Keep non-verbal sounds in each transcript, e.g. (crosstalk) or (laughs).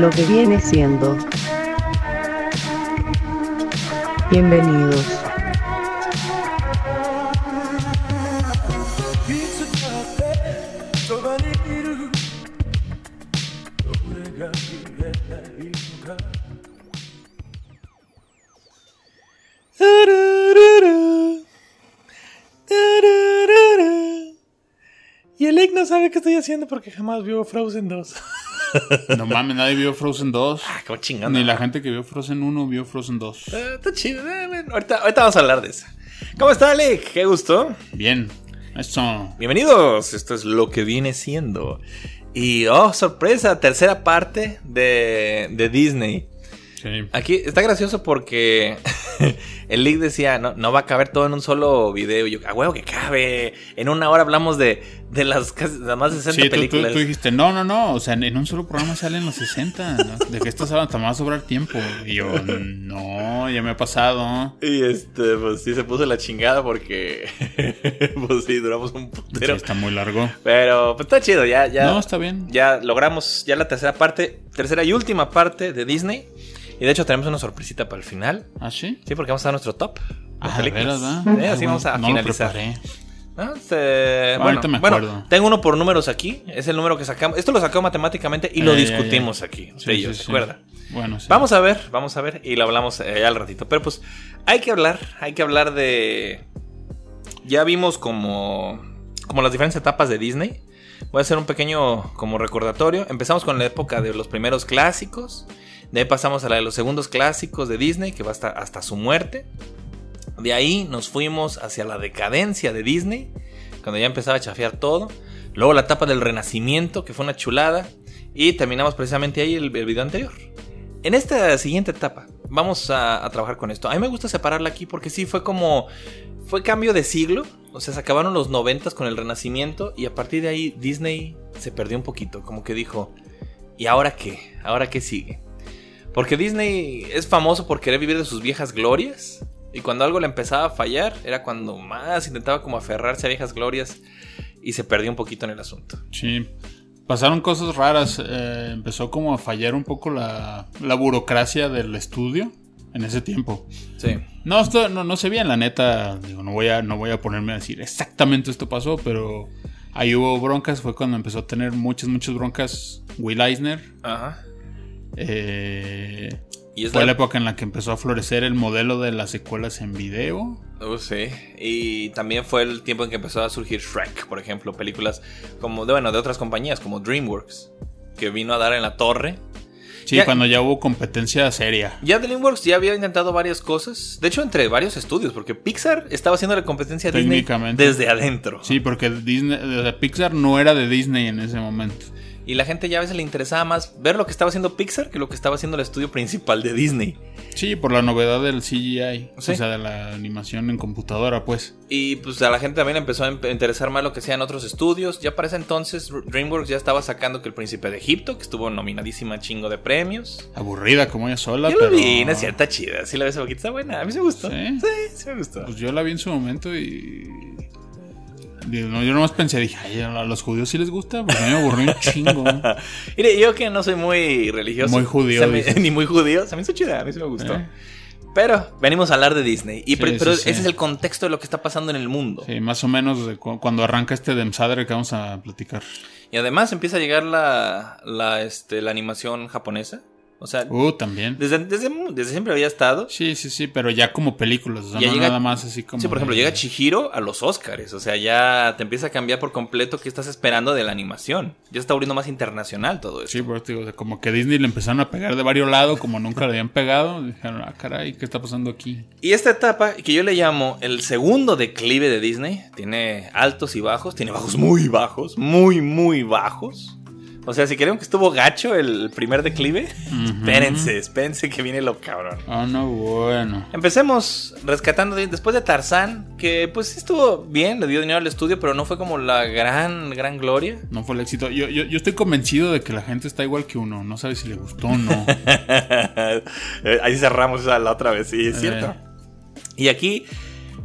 lo que viene siendo. Bienvenidos. Y el Egg no sabe qué estoy haciendo porque jamás vio Frozen 2. (laughs) No mames, nadie vio Frozen 2. Ah. Ni la gente que vio Frozen 1 vio Frozen 2. Eh, está chido. eh, ahorita, ahorita vamos a hablar de eso. ¿Cómo está, Alec? Qué gusto. Bien. Eso. Bienvenidos. Esto es lo que viene siendo. Y, oh, sorpresa, tercera parte de, de Disney. Sí. Aquí está gracioso porque (laughs) el leak decía, no, no va a caber todo en un solo video. Y yo, a huevo que cabe. En una hora hablamos de, de las, casi- las más de 60 Sí, tú, tú- películas. tú dijiste, no, no, no, o sea, en un solo programa salen los 60. ¿no? ¿De qué estás hablando? Te va a sobrar tiempo. Y yo, no, ya me ha pasado. Y este, pues sí se puso la chingada porque, (laughs) pues sí, duramos un Sí, putero. está muy largo. Pero, pues está chido, ya, ya. No, está bien. Ya logramos ya la tercera parte, tercera y última parte de Disney. Y de hecho tenemos una sorpresita para el final. ¿Ah, sí? Sí, porque vamos a dar nuestro top. de Ah, de películas. Sí, así vamos a no finalizar. Ah, bueno, Ahorita me bueno, acuerdo. tengo uno por números aquí. Es el número que sacamos. Esto lo sacó matemáticamente y lo Eh, discutimos ya. aquí. Sí, ellos, sí, ¿se sí. acuerda? Bueno. Vamos a ver, vamos a ver y lo hablamos eh, al ratito. Pero pues hay que hablar, hay que hablar de... Ya vimos como, como las diferentes etapas de Disney. Voy a hacer un pequeño como recordatorio. Empezamos con la época de los primeros clásicos. De ahí pasamos a la de los segundos clásicos de Disney, que va hasta, hasta su muerte. De ahí nos fuimos hacia la decadencia de Disney, cuando ya empezaba a chafear todo. Luego la etapa del renacimiento, que fue una chulada. Y terminamos precisamente ahí el, video anterior. En esta siguiente etapa, vamos a, a trabajar con esto. A mí me gusta separarla aquí porque sí fue como. Fue cambio de siglo. O sea, se acabaron los noventas con el renacimiento. Y a partir de ahí, Disney se perdió un poquito. Como que dijo. ¿Y ahora qué? ¿Ahora qué sigue? Porque Disney es famoso por querer vivir de sus viejas glorias. Y cuando algo le empezaba a fallar, era cuando más intentaba como aferrarse a viejas glorias. Y se perdió un poquito en el asunto. Sí. Pasaron cosas raras. eh, empezó como a fallar un poco la, la burocracia del estudio en ese tiempo. Sí. No, esto no, no sé bien, la neta. Digo, no voy, a, no voy a ponerme a decir exactamente esto pasó, pero ahí hubo broncas. Fue cuando empezó a tener muchas, muchas broncas Will Eisner. Ajá. Eh, Y es fue la- la época en la que empezó a florecer el modelo de las secuelas en video. Uh, sí. Y también fue el tiempo en que empezó a surgir Shrek, por ejemplo, películas como de, bueno, de otras compañías como DreamWorks, que vino a dar en la torre. Sí, Ya- cuando ya hubo competencia seria. Ya DreamWorks ya había intentado varias cosas, de hecho entre varios estudios, porque Pixar estaba haciendo la competencia a Disney desde adentro. Sí, porque Disney, Pixar no era de Disney en ese momento. Y la gente ya a veces le interesaba más ver lo que estaba haciendo Pixar que lo que estaba haciendo el estudio principal de Disney. Sí, por la novedad del CGI, Sí. o sea, de la animación en computadora, pues. Y pues a la gente también empezó a em- interesar más lo que hacían otros estudios. Ya para ese entonces DreamWorks ya estaba sacando que el Príncipe de Egipto, que estuvo nominadísima a chingo de premios. Aburrida como ella sola, Yo pero... vi, no es cierta chida. Sí la ves un poquito, está buena. A mí se me gustó. ¿Sí? Sí, sí me gustó. Pues yo la vi en su momento y... Yo nomás pensé, dije, ay, a los judíos sí les gusta, porque a mí me aburrió un chingo. (laughs) Mire, yo que no soy muy religioso. Muy judío, se me- dices. (laughs) ni muy judío. Se me hizo chida, a mí sí me gustó. ¿Eh? Pero venimos a hablar de Disney. Y Sí, pero sí, sí. ese es el contexto de lo que está pasando en el mundo. Sí, más o menos de cu- cuando arranca este Demsadre que vamos a platicar. Y además empieza a llegar la, la, este, la animación japonesa. O sea, Uh, también. desde, desde, desde siempre había estado. Sí, sí, sí, pero ya como películas, o sea, Ya no llega- nada más así como... Sí, por ejemplo, de- llega Chihiro a los Oscars. O sea, ya te empieza a cambiar por completo qué estás esperando de la animación. Ya está volviendo más internacional todo eso. Sí, por eso o sea, como que Disney le empezaron a pegar de varios lados, como nunca le habían pegado. Dijeron, ah, caray, ¿qué está pasando aquí? Y esta etapa, que yo le llamo el segundo declive de Disney, tiene altos y bajos, tiene bajos muy bajos, muy, muy bajos. O sea, si creen que estuvo gacho el primer declive, espérense, espérense que viene lo cabrón. Ah, no, bueno. Empecemos rescatando de- después de Tarzán, que pues sí estuvo bien, le dio dinero al estudio, pero no fue como la gran, gran gloria. No fue el éxito. Yo, yo, yo estoy convencido de que la gente está igual que uno. No sabe si le gustó o no. (laughs) Eh, Ahí cerramos esa la otra vez, sí, es Eh. cierto. Y aquí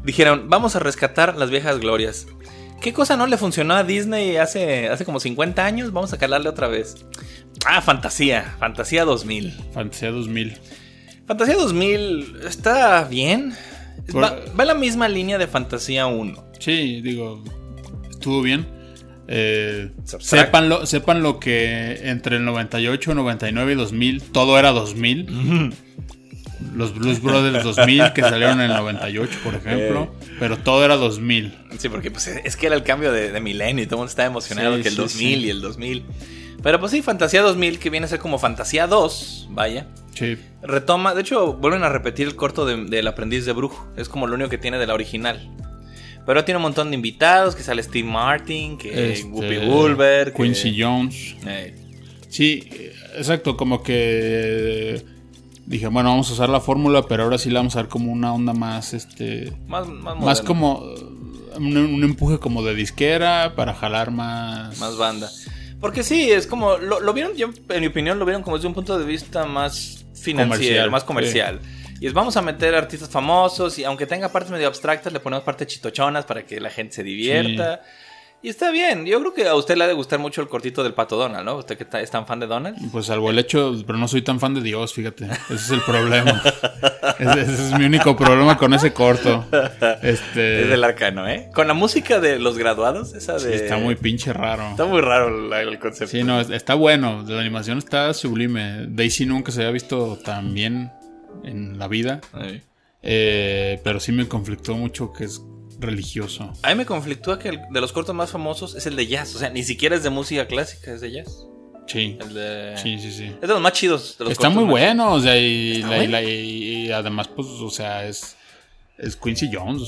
dijeron, vamos a rescatar las viejas glorias. ¿Qué cosa no le funcionó a Disney hace, hace como 50 años? Vamos a calarle otra vez. Ah, Fantasía. Fantasía 2000. Fantasía 2000. Fantasía 2000 está bien. Por- Va, va en la misma línea de Fantasía 1. Sí, digo, estuvo bien. Eh, sepan, lo, sepan lo que entre el 98, 99 y 2000, todo era 2000. Los Blues Brothers 2000 que salieron en el 98, por ejemplo. Pero todo era 2000. Sí, porque pues, es que era el cambio de, de milenio y todo el mundo estaba emocionado Sí, que el sí, 2000 sí. y el 2000. Pero pues sí, Fantasía 2000, que viene a ser como Fantasía 2, vaya. Sí. Retoma, de hecho, vuelven a repetir el corto de- del aprendiz de brujo. Es como lo único que tiene de la original. Pero tiene un montón de invitados, que sale Steve Martin, que Este, Whoopi Goldberg, que- Quincy Jones. Eh, Sí, eh, exacto, como que eh, dije, bueno, vamos a usar la fórmula, pero ahora sí la vamos a dar como una onda más, este, más, más, más como eh, un, un empuje como de disquera para jalar más... Más banda. Porque sí, es como. Lo, lo vieron, yo, en mi opinión, lo vieron como desde un punto de vista más financiero, Comercial, más comercial. Y es vamos a meter artistas famosos y aunque tenga partes medio abstractas, le ponemos partes chitochonas para que la gente se divierta. Y está bien. Yo creo que a usted le ha de gustar mucho el cortito del pato Donald, ¿no? Usted que es tan fan de Donald. Pues salvo el hecho, pero no soy tan fan de Dios, fíjate. Ese es el problema. ese, ese es mi único problema con ese corto. Este, Es del arcano, ¿eh? Con la música de los graduados, esa sí, de. está muy pinche raro. Está muy raro la- el concepto. Sí, no, es- está bueno. La animación está sublime. Daisy nunca se había visto tan bien en la vida. Eh, pero sí me conflictó mucho que es religioso. A mí me conflictúa que el de los cortos más famosos es el de jazz. O sea, ni siquiera es de música clásica, es de jazz. Sí. El de. Sí, sí, sí. Es de los más chidos. de los Está muy bueno, o sea, y, Está la- y bueno. la- y- y además, pues, o sea, es, es Quincy Jones.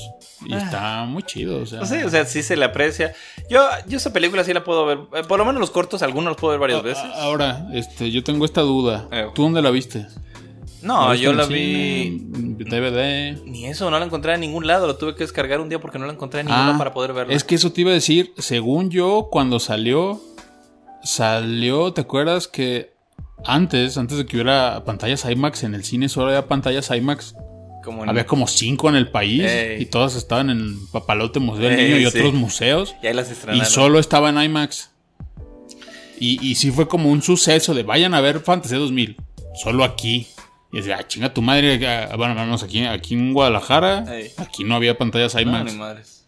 Y Ah. está muy chido, o sea. No sé, o sea, sí se le aprecia. Yo, yo esa película sí la puedo ver. eh, Por lo menos los cortos, algunos los puedo ver varias veces. Ahora, este, yo tengo esta duda. Eh. ¿Tú dónde la viste? No, ¿La viste yo la vi. DVD. Ni eso, no la encontré en ningún lado. Lo tuve que descargar un día porque no la encontré en ningún lado Ah, para poder verla. Es que eso te iba a decir, según yo, cuando salió, salió, ¿te acuerdas que antes, antes de que hubiera pantallas IMAX en el cine, solo había pantallas IMAX? como en- Había como cinco en el país Ey. y todas estaban en Papalote Museo del Niño y sí. otros museos. Y ahí las Y solo estaba en IMAX. Y, y sí fue como un suceso de vayan a ver Fantasía 2000. Solo aquí. Y decía, ah, chinga tu madre. ah, Bueno, vamos aquí, aquí en Guadalajara. Ey. Aquí no había pantallas No, IMAX. madres.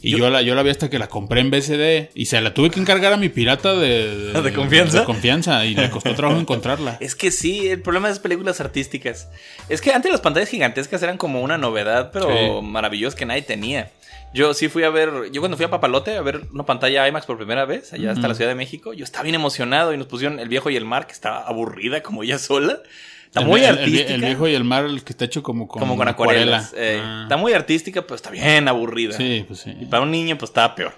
y yo, la, yo la vi hasta que la compré en BCD. Y se la tuve que encargar a mi pirata de, (laughs) ¿De confianza? de confianza. Y le costó trabajo encontrarla. (laughs) Es que sí, el problema de las películas artísticas. Es que antes las pantallas gigantescas eran como una novedad, pero Sí. maravillosa que nadie tenía. Yo sí fui a ver, yo cuando fui a Papalote a ver una pantalla IMAX por primera vez, allá hasta la Ciudad de México, yo estaba bien emocionado y nos pusieron El Viejo y el Mar, que estaba aburrida como ella sola. Está El- muy el, artística. el viejo y el mar, el que está hecho como con, como con acuarelas. eh, Ah. Está muy artística, pero está bien aburrida. Sí, pues sí. Y para un niño, pues estaba peor.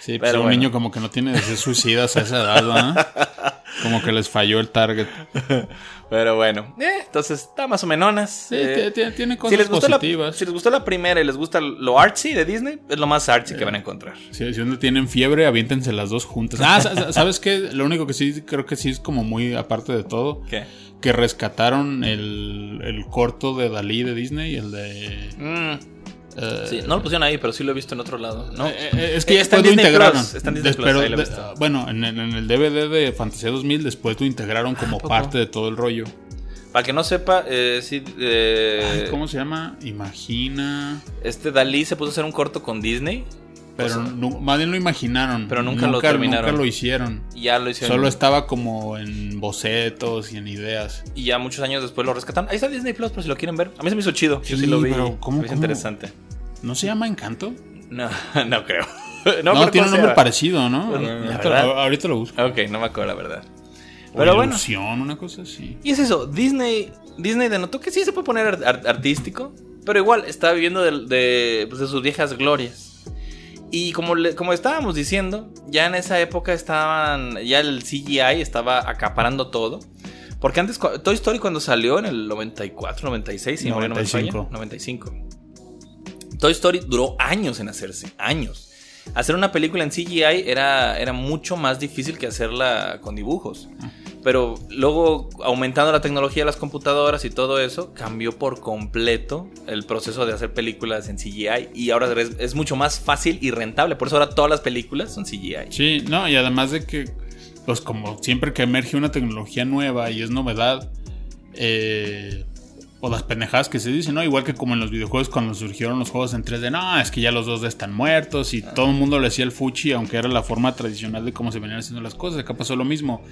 Sí, pues Pero un bueno. niño como que no tiene deseos suicidas a esa edad, ¿verdad? (laughs) Como que les falló el target. (laughs) Pero bueno, eh, entonces está más o menos. Sí, tiene- tiene, cosas si les, gustó la, positivas. si les gustó la primera y les gusta lo artsy de Disney, es lo más artsy que van a encontrar. Si, si donde tienen fiebre, aviéntense las dos juntas. Ah, sa- sa- ¿sabes qué? Lo único que sí creo que sí es como muy aparte de todo, ¿Qué? Que rescataron el, el corto de Dalí de Disney, el de... Mm, eh, sí, no lo pusieron ahí, pero sí lo he visto en otro lado. ¿no? eh, eh, es que ya Está en después lo Disney integraron. Plus, está en de- bueno, en, el- en el DVD de Fantasía 2000 después lo integraron como parte de todo el rollo. Para que no sepa, eh, sí, eh, Ay, ¿Cómo se llama? Imagina... este Dalí se puso a hacer un corto con Disney. Pero O sea, nu- más bien lo imaginaron. Pero nunca lo terminaron. Nunca lo hicieron. y ya lo hicieron. Solo estaba como en bocetos y en ideas. Y ya muchos años después lo rescataron. Ahí está Disney Plus, por si lo quieren ver. A mí se me hizo chido. Yo sí lo vi. pero ¿cómo- interesante. ¿No se llama Encanto? No, (laughs) no creo. (laughs) No, pero tiene un ¿cómo se nombre parecido, ¿no? Pues, ahorita, lo busco. Ok, no me acuerdo la verdad. O Pero bueno. Ilusión, una cosa así. Y es eso, Disney, Disney denotó que sí se puede poner ar- ar- artístico, pero igual está viviendo de, de, pues, de sus viejas glorias. Y como, le- como estábamos diciendo, ya en esa época estaban, ya el CGI estaba acaparando todo. Porque antes, Toy Story cuando salió en el 94, 96, si mi memoria no me falla, 95. 95. Toy Story duró años en hacerse, años. Hacer una película en CGI era, era mucho más difícil que hacerla con dibujos. Pero luego, aumentando la tecnología de las computadoras y todo eso, cambió por completo el proceso de hacer películas en CGI. Y ahora es, es mucho más fácil y rentable. Por eso ahora todas las películas son CGI. Sí, no, y además de que, pues como siempre que emerge una tecnología nueva y es novedad, eh, o las pendejadas que se dicen, ¿no? Igual que como en los videojuegos cuando surgieron los juegos en 3D, no, es que ya los 2D están muertos y todo el mundo le hacía el fuchi, aunque era la forma tradicional de cómo se venían haciendo las cosas. Acá pasó lo mismo.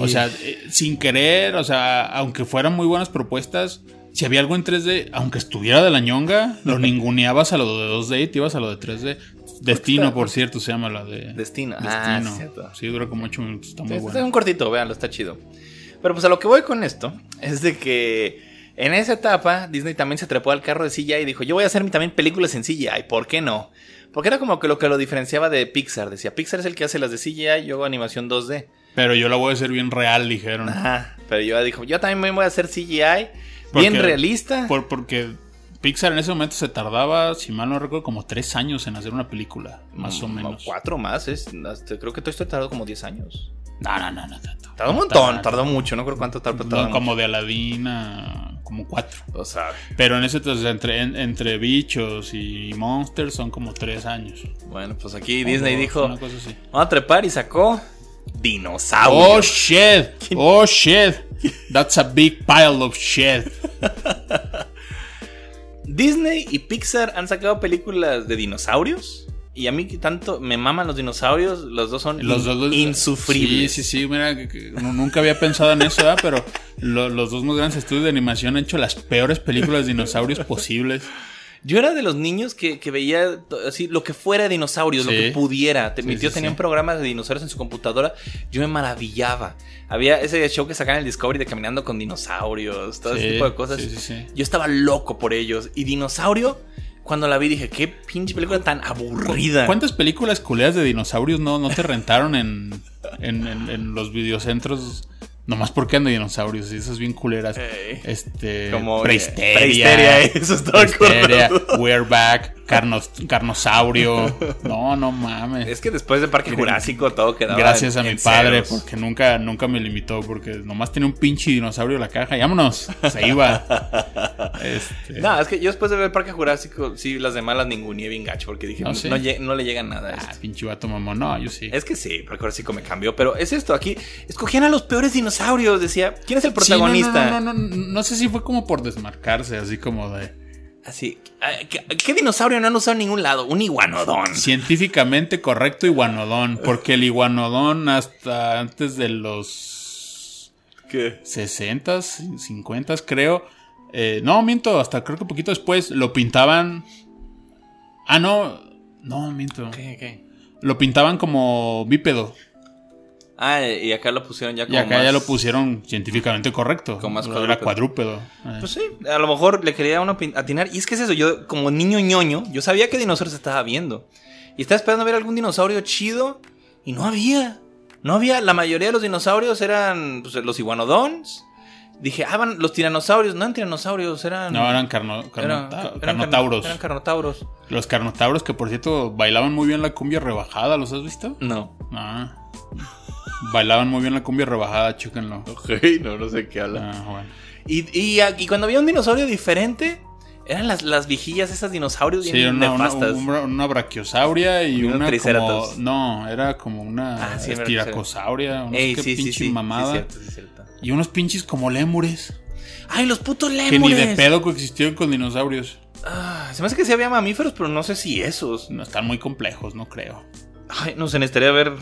O sea, eh, sin querer, o sea, aunque fueran muy buenas propuestas, si había algo en 3D, aunque estuviera de la ñonga, lo (laughs) ninguneabas a lo de 2D y te ibas a lo de 3D. Destino, por cierto, se llama la de. Destino. Destino. Ah, sí, cierto. Sí, dura como 8 minutos, está muy Es bueno. un cortito, véanlo, está chido. Pero pues a lo que voy con esto es de que en esa etapa Disney también se trepó al carro de CGI y dijo, yo voy a hacer también películas en CGI, ¿por qué no? Porque era como que lo que lo diferenciaba de Pixar. Decía, Pixar es el que hace las de CGI, yo hago animación 2D. Pero yo la voy a hacer bien real, dijeron. Ajá. Pero yo dijo, yo también me voy a hacer CGI, Porque- bien realista. Por- porque Pixar en ese momento se tardaba, si mal no recuerdo, como 3 años en hacer una película, más o Mm, menos. Cuatro más, es, creo que Toy Story tardó como 10 años. No, no, no, no. tanto. Tardó un montón, tardó mucho, no creo cuánto tardó. no, tardó como de Aladdin a como 4. mucho. O sea, Pero en ese entonces, entre, en- entre bichos y monsters son como 3 años. bueno, pues aquí Disney dos, dijo, Una cosa así. vamos a trepar y sacó dinosaurio. Oh shit, oh shit. That's a big pile of shit. Disney y Pixar han sacado películas de dinosaurios. Y a mí que tanto me maman los dinosaurios, los dos son Los in- dos insufribles. Sí, sí, sí, mira, que- que nu- nunca había pensado en eso, pero lo- los dos más grandes estudios de animación han hecho las peores películas de dinosaurios posibles. Yo era de los niños que, que veía así lo que fuera de dinosaurios, lo que pudiera. Sí, Mi tío sí, tenía un programa de dinosaurios en su computadora. Yo me maravillaba. Había ese show que sacaban en el Discovery de caminando con dinosaurios, todo ese tipo de cosas. Yo estaba loco por ellos. Y dinosaurio, cuando la vi dije, qué pinche película tan aburrida. ¿Cuántas películas culeras de dinosaurios no, no te rentaron en, en, en- en los videocentros? Nomás porque andan dinosaurios y esas bien culeras. Ey. Este. Como Prehisteria. Prehisteria, eso estaba Prehisteria, acordando. We're Back, Carnos- Carnosaurio. No, no mames. Es que después de Parque Jurásico todo quedaba. Gracias en- a mi en padre, ceros. porque nunca, nunca me limitó, porque nomás tenía un pinche dinosaurio en la caja y vámonos, se iba. (laughs) Este, No, es que yo después de ver Parque Jurásico, sí, las demás las ninguneé bien gacho, porque dije, ¿Ah, no, sí? lle- no le llega nada a ah, esto. pinche vato mamón, no, yo sí. Es que sí, Parque Jurásico me cambió, pero es esto, aquí escogían a los peores dinosaurios, decía, ¿quién es el Sí, no, no, protagonista? no, no, no, no, sé si fue como por desmarcarse, así como de Así, ah, ¿qué, qué dinosaurio no han usado en ningún lado? Un iguanodón. científicamente correcto iguanodón, porque el iguanodón hasta antes de los ¿Qué? 60, 50 creo. Eh, no, miento, hasta creo que un poquito después lo pintaban. Ah, no, no, miento. ¿Qué, qué? Lo pintaban como bípedo. Ah, y acá lo pusieron ya Y como acá ya lo pusieron científicamente correcto. Como más Era cuadrúpedo. cuadrúpedo. Eh. Pues sí, a lo mejor le quería uno pin- atinar. Y es que es eso, yo como niño ñoño, yo sabía que dinosaurios estaba viendo. Y estaba esperando ver algún dinosaurio chido y no había. No había, la mayoría de los dinosaurios eran pues, los iguanodons. Dije, ah, van los tiranosaurios. No eran tiranosaurios, eran... no, eran carno, eran- eran carnotauros. Eran carnotauros. Los carnotauros que por cierto bailaban muy bien la cumbia rebajada, ¿los has visto? No. Ah. Bailaban muy bien la cumbia rebajada, chéquenlo. Ok, no, no sé qué habla. Ah, bueno. Y, y, y cuando había un dinosaurio diferente, eran las, las vigillas, esas dinosaurios bien Sí, una, una, nefastas. una- una brachiosauria y Y un una como. No, era como una Ah, sí, estiracosauria, qué sí, pinche mamada. cierto, sí, cierto. y unos pinches como lémures. ¡Ay, los putos lémures! Que ni de pedo coexistieron con dinosaurios. Ah, se me hace que sí había mamíferos, pero no sé si esos. No están muy complejos, no creo. Ay, no sé, necesitaría ver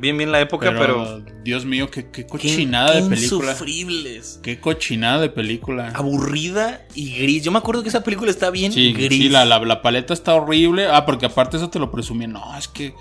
bien bien la época, pero... Pero, Dios mío, qué, qué cochinada qué de película. insufribles. Qué cochinada de película. Aburrida y gris. Yo me acuerdo que esa película está bien Sí, gris. sí, la, la, la paleta está horrible. Ah, porque aparte eso te lo presumían. No, es que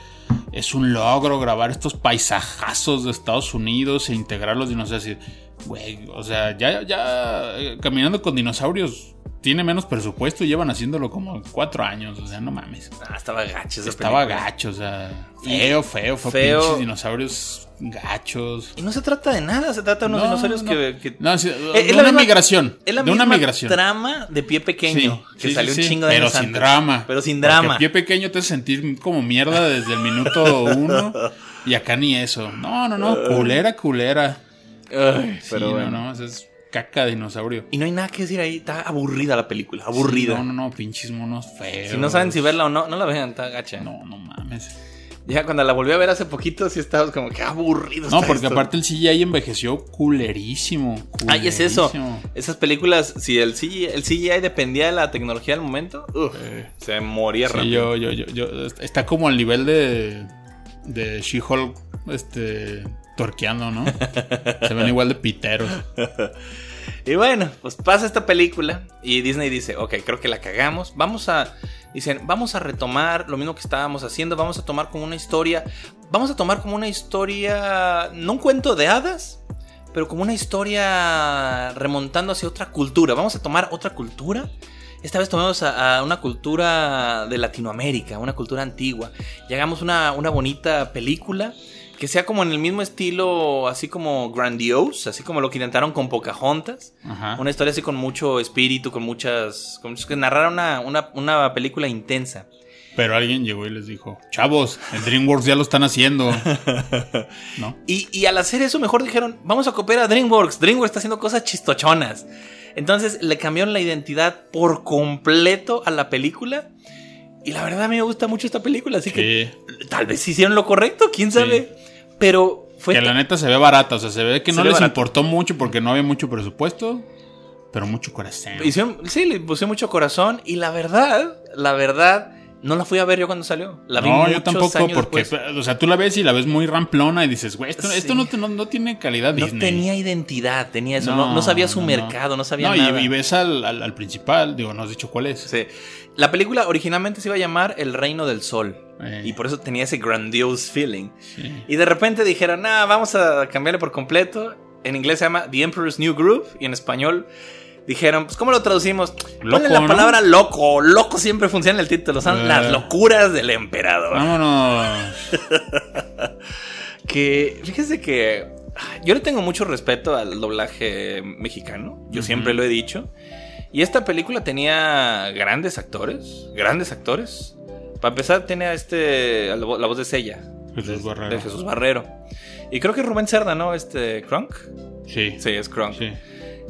es un logro grabar estos paisajazos de Estados Unidos e integrar los dinosaurios. Y, Güey, o sea, ya, ya eh, caminando con dinosaurios tiene menos presupuesto y llevan haciéndolo como cuatro años. O sea, no mames. Ah, estaba gacha esa Estaba película. gacho, o sea, feo, feo, Feo. pinches dinosaurios gachos. Y no se trata de nada, se trata de unos No, dinosaurios no. que... que- No, sí, Eh, de es la una misma- migración. Es la de una misma migración. trama de pie pequeño. Sí, que sí, salió un chingo de Pero sin antes. drama. Pero sin Porque drama. pie pequeño te hace sentir como mierda desde el minuto uno. (laughs) y acá ni eso. No, no, no. Culera, culera. Ay, pero no, bueno. no, eso es caca de dinosaurio. Y no hay nada que decir ahí. Está aburrida la película. Aburrida. Sí, no, no, no, pinches monos feos. Si no saben si verla o no, no la vean, está gacha. No, no mames. Ya cuando la volví a ver hace poquito, sí estábamos como que aburrido. No, porque esto. aparte el CGI envejeció culerísimo. Ay, es eso. Esas películas, si el CGI, el CGI dependía de la tecnología del momento, uf, Eh, se moría sí, rápido. yo, yo, yo, yo- está como al nivel de, de She-Hulk, este, torqueando, ¿no? Se ven igual de piteros. (laughs) Y bueno, pues pasa esta película y Disney dice, ok, creo que la cagamos, vamos a, dicen, vamos a retomar lo mismo que estábamos haciendo, vamos a tomar como una historia, vamos a tomar como una historia, no un cuento de hadas, pero como una historia remontando hacia otra cultura, vamos a tomar otra cultura. Esta vez tomamos a, a una cultura de Latinoamérica, una cultura antigua, y hagamos una, una bonita película que sea como en el mismo estilo, así como grandiose, así como lo que intentaron con Pocahontas. Ajá. Una historia así con mucho espíritu, con muchas. Con muchos que narrar una, una, una película intensa. Pero alguien llegó y les dijo, chavos, el DreamWorks ya lo están haciendo. (laughs) ¿No? Y, y al hacer eso, mejor dijeron: Vamos a copiar a DreamWorks. DreamWorks está haciendo cosas chistochonas. Entonces le cambiaron la identidad por completo a la película. Y la verdad a mí me gusta mucho esta película. Así que tal vez hicieron lo correcto, quién sabe. Pero fue. Que la neta se ve barata, o sea, se ve que Se no ve les barata. importó mucho porque no había mucho presupuesto, pero mucho corazón. Hicieron- sí, le puse mucho corazón. Y la verdad, la verdad, no la fui a ver yo cuando salió. La vi no, yo tampoco, porque, después. o sea, tú la ves y la ves muy ramplona y dices, güey, esto, Sí. esto no, no- no tiene calidad No Disney. tenía identidad, tenía eso. No, no sabía su no, no. mercado, no sabía No, y- nada. Y, ves al, al- al principal, digo, no has dicho cuál es. Sí. La película originalmente se iba a llamar El Reino del Sol. Eh. Y por eso tenía ese grandiose feeling. Sí. Y de repente dijeron, nah, vamos a cambiarle por completo. En inglés se llama The Emperor's New Groove. Y en español dijeron, pues, ¿cómo lo traducimos? Loco, la ¿no? palabra loco. Loco siempre funciona en el título. Son Eh. las locuras del emperador. Vámonos. (laughs) Que, fíjese que ah, yo le tengo mucho respeto al doblaje mexicano, yo siempre lo he dicho. Y esta película tenía grandes actores, grandes actores. Para empezar, tenía este, la vo- la voz de Sella, Jesús de, Barrero. de Jesús Barrero. Y creo que Rubén Cerda, ¿no? Este, Crunk. Sí. Sí, es Crunk. sí.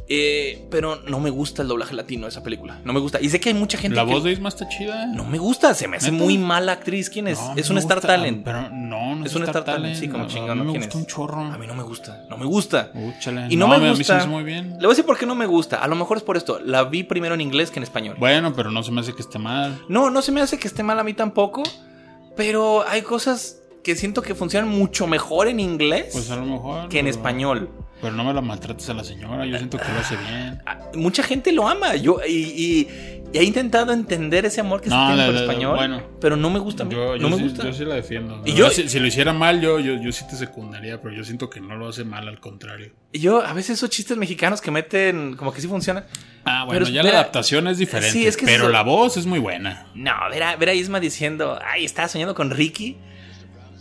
Eh, pero no me gusta el doblaje latino de esa película. No me gusta. Y sé que hay mucha gente La que... voz de Isma está chida. No me gusta, se me hace ¿Neta? muy mala actriz. ¿Quién es? No, es me un Star Talent. Pero no, no Es un Star Talent, sí, como chingón, A mí ¿no? me ¿Quién gusta es? un chorro. A mí no me gusta, no me gusta. Úchale. Y no me A mí se gusta. me muy bien. Le voy a decir por qué no me gusta. A lo mejor es por esto. La vi primero en inglés que en español. Bueno, pero no se me hace que esté mal. No, no se me hace que esté mal a mí tampoco. Pero hay cosas que siento que funcionan mucho mejor en inglés Pues a lo mejor. que en pero- español. Pero no me la maltrates a la señora. Yo siento que lo hace bien. Ah, Mucha gente lo ama. Yo y, y- y he intentado entender ese amor que No, se tiene por de- español. bueno. pero no me gusta. Yo, yo no me sí, gusta. yo sí la defiendo. Y Y yo- si, si lo hiciera mal, yo, yo, yo sí te secundaría, pero yo siento que no lo hace mal, al contrario. Y yo a veces esos chistes mexicanos que meten como que sí funcionan. Ah, bueno, Pero ya la adaptación es diferente. Sí, es que pero eso- la voz es muy buena. No, ver a, ver a Isma diciendo, ay, estaba soñando con Ricky.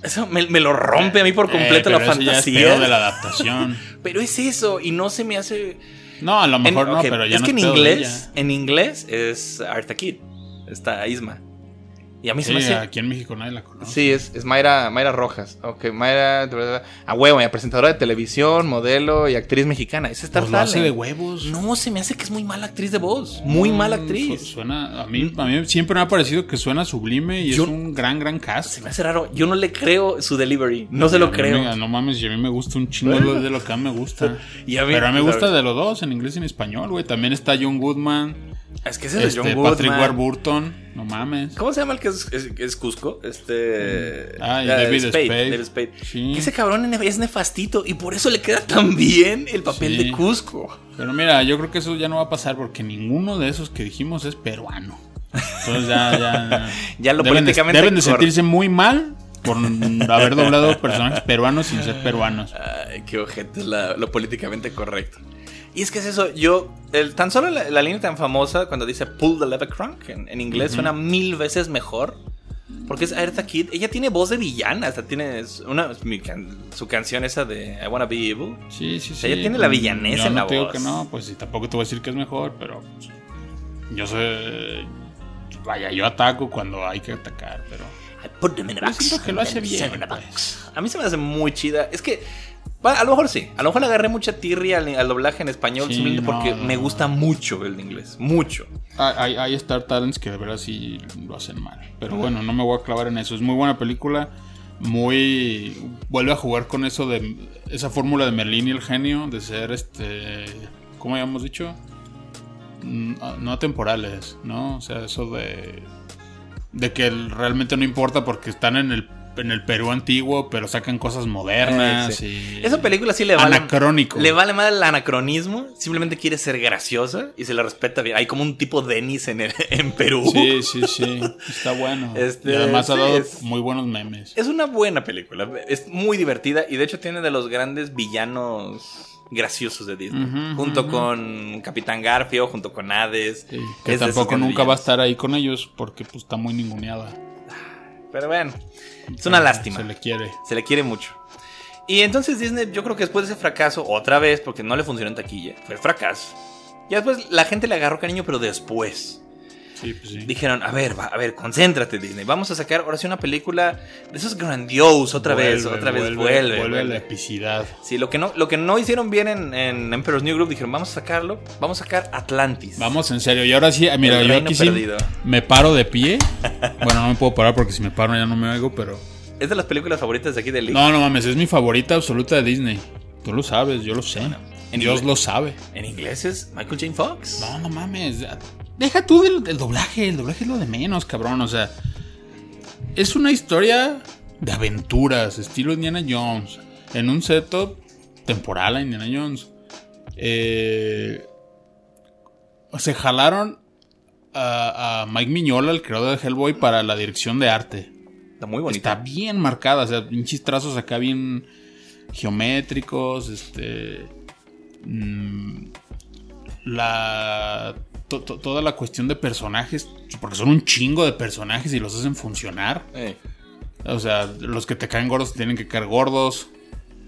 Eso me, me lo rompe a mí por completo Eh, la ya es fantasía. de la adaptación. (laughs) Pero es eso, y no se me hace. No, a lo En- mejor no, pero ya es no que en inglés, en inglés es Arta Kid. Está Isma. Y a mí se me hace. aquí en México nadie la conoce. Sí, es, es Mayra, Mayra Rojas. Ok, Mayra, de verdad, a huevo, ya presentadora de televisión, modelo y actriz mexicana. Es Star Pues lo hace de huevos. No, se me hace que es muy mala actriz de voz. Muy Mm, mala su- actriz. Suena, a mí, a mí siempre me ha parecido que suena sublime y Yo- es un gran, gran cast. Se me hace raro. Yo no le creo su delivery. No se lo creo. me- no mames, y a mí me gusta un chingo de lo- de lo que a mí me gusta. (laughs) Y a mí- Pero a mí me gusta de los dos, en inglés y en español, güey. También está John Goodman, Es que ese es este, de John Patrick Woodman. Warburton, no mames. ¿Cómo se llama el que es, es- es Cusco? Este. Ah, y ah, David Spade. David Spade. Sí. Que ese cabrón es nefastito y por eso le queda tan bien el papel Sí. de Cusco. Pero mira, yo creo que eso ya no va a pasar porque ninguno de esos que dijimos es peruano. Entonces ya, ya. (laughs) Ya lo deben de, políticamente deben de sentirse muy mal por haber doblado personajes peruanos sin ser peruanos. Ay, qué ojete es la- lo políticamente correcto. Y es que es eso, yo, el, tan solo la, la línea tan famosa cuando dice pull the lever crunk en, en inglés suena mil veces mejor. Porque es Eartha Kitt, ella tiene voz de villana, hasta tiene una, can- su canción esa de I Wanna Be Evil. Sí, sí, sí. ella tiene la villanesa Yo en no la te digo voz. que no, pues sí, tampoco te voy a decir que es mejor, pero yo sé. Vaya, yo ataco cuando hay que atacar, pero. I put them in a Yo box, siento que lo hace bien, pues. A mí se me hace muy chida. Es que Va, A lo mejor sí. A lo mejor le agarré mucha tirria al, al doblaje en español Sí, simplemente no, porque no, me gusta mucho el de inglés. Mucho. Hay, Star Talents que de verdad sí lo hacen mal. Pero bueno, no me voy a clavar en eso. Es muy buena película. Muy. Vuelve a jugar con eso de. Esa fórmula de Merlín y el genio. De ser este. ¿Cómo habíamos dicho? Mm, ah, No temporales, ¿no? O sea, eso de. De que realmente no importa porque están en el, en el Perú antiguo, pero sacan cosas modernas. Eh, y, Esa película sí le vale. Anacrónico. Le vale más el anacronismo. Simplemente quiere ser graciosa y se le respeta bien. Hay como un tipo Denis en, el- en Perú. Sí, sí, sí. Está bueno. Este, y además ha dado es- muy buenos memes. Es una buena película. Es muy divertida y de hecho tiene de los grandes villanos graciosos de Disney. Junto con Capitán Garfio, junto con Hades. Sí, que tampoco nunca va a estar ahí con ellos porque pues está muy ninguneada. Pero bueno, es una lástima. Se le quiere. Se le quiere mucho. Y entonces Disney, yo creo que después de ese fracaso, otra vez, porque no le funcionó en taquilla, fue el fracaso. Ya después la gente le agarró cariño, pero después. Sí, pues sí. Dijeron, a ver, va, a ver, concéntrate Disney. Vamos a sacar ahora sí una película de esos grandiose, otra vez, Vuelve, otra vez, vuelve, vuelve. Vuelve a la epicidad. Sí, lo que no, lo que no hicieron bien en, en Emperor's New Group, dijeron, vamos a sacarlo, vamos a sacar Atlantis. Vamos en serio. Y ahora sí, mira, El yo aquí sí me paro de pie. Bueno, no me puedo parar porque si me paro ya no me oigo, pero. Es de las películas favoritas de aquí de Lee. No, no mames, es mi favorita absoluta de Disney. Tú lo sabes, yo lo sé. en Dios inglés. lo sabe. En inglés es Michael J. Fox. No, no mames. Deja tú del, del doblaje. El doblaje es lo de menos, cabrón. O sea, es una historia de aventuras, estilo Indiana Jones. En un setup temporal a Indiana Jones. Eh, se jalaron a, a Mike Miñola, el creador de Hellboy, para la dirección de arte. Está muy bonita. Está bien marcada, o sea, pinches trazos acá bien geométricos, este... mm, la... to- to- toda la cuestión de personajes, porque son un chingo de personajes y los hacen funcionar. Eh, O sea, los que te caen gordos tienen que caer gordos.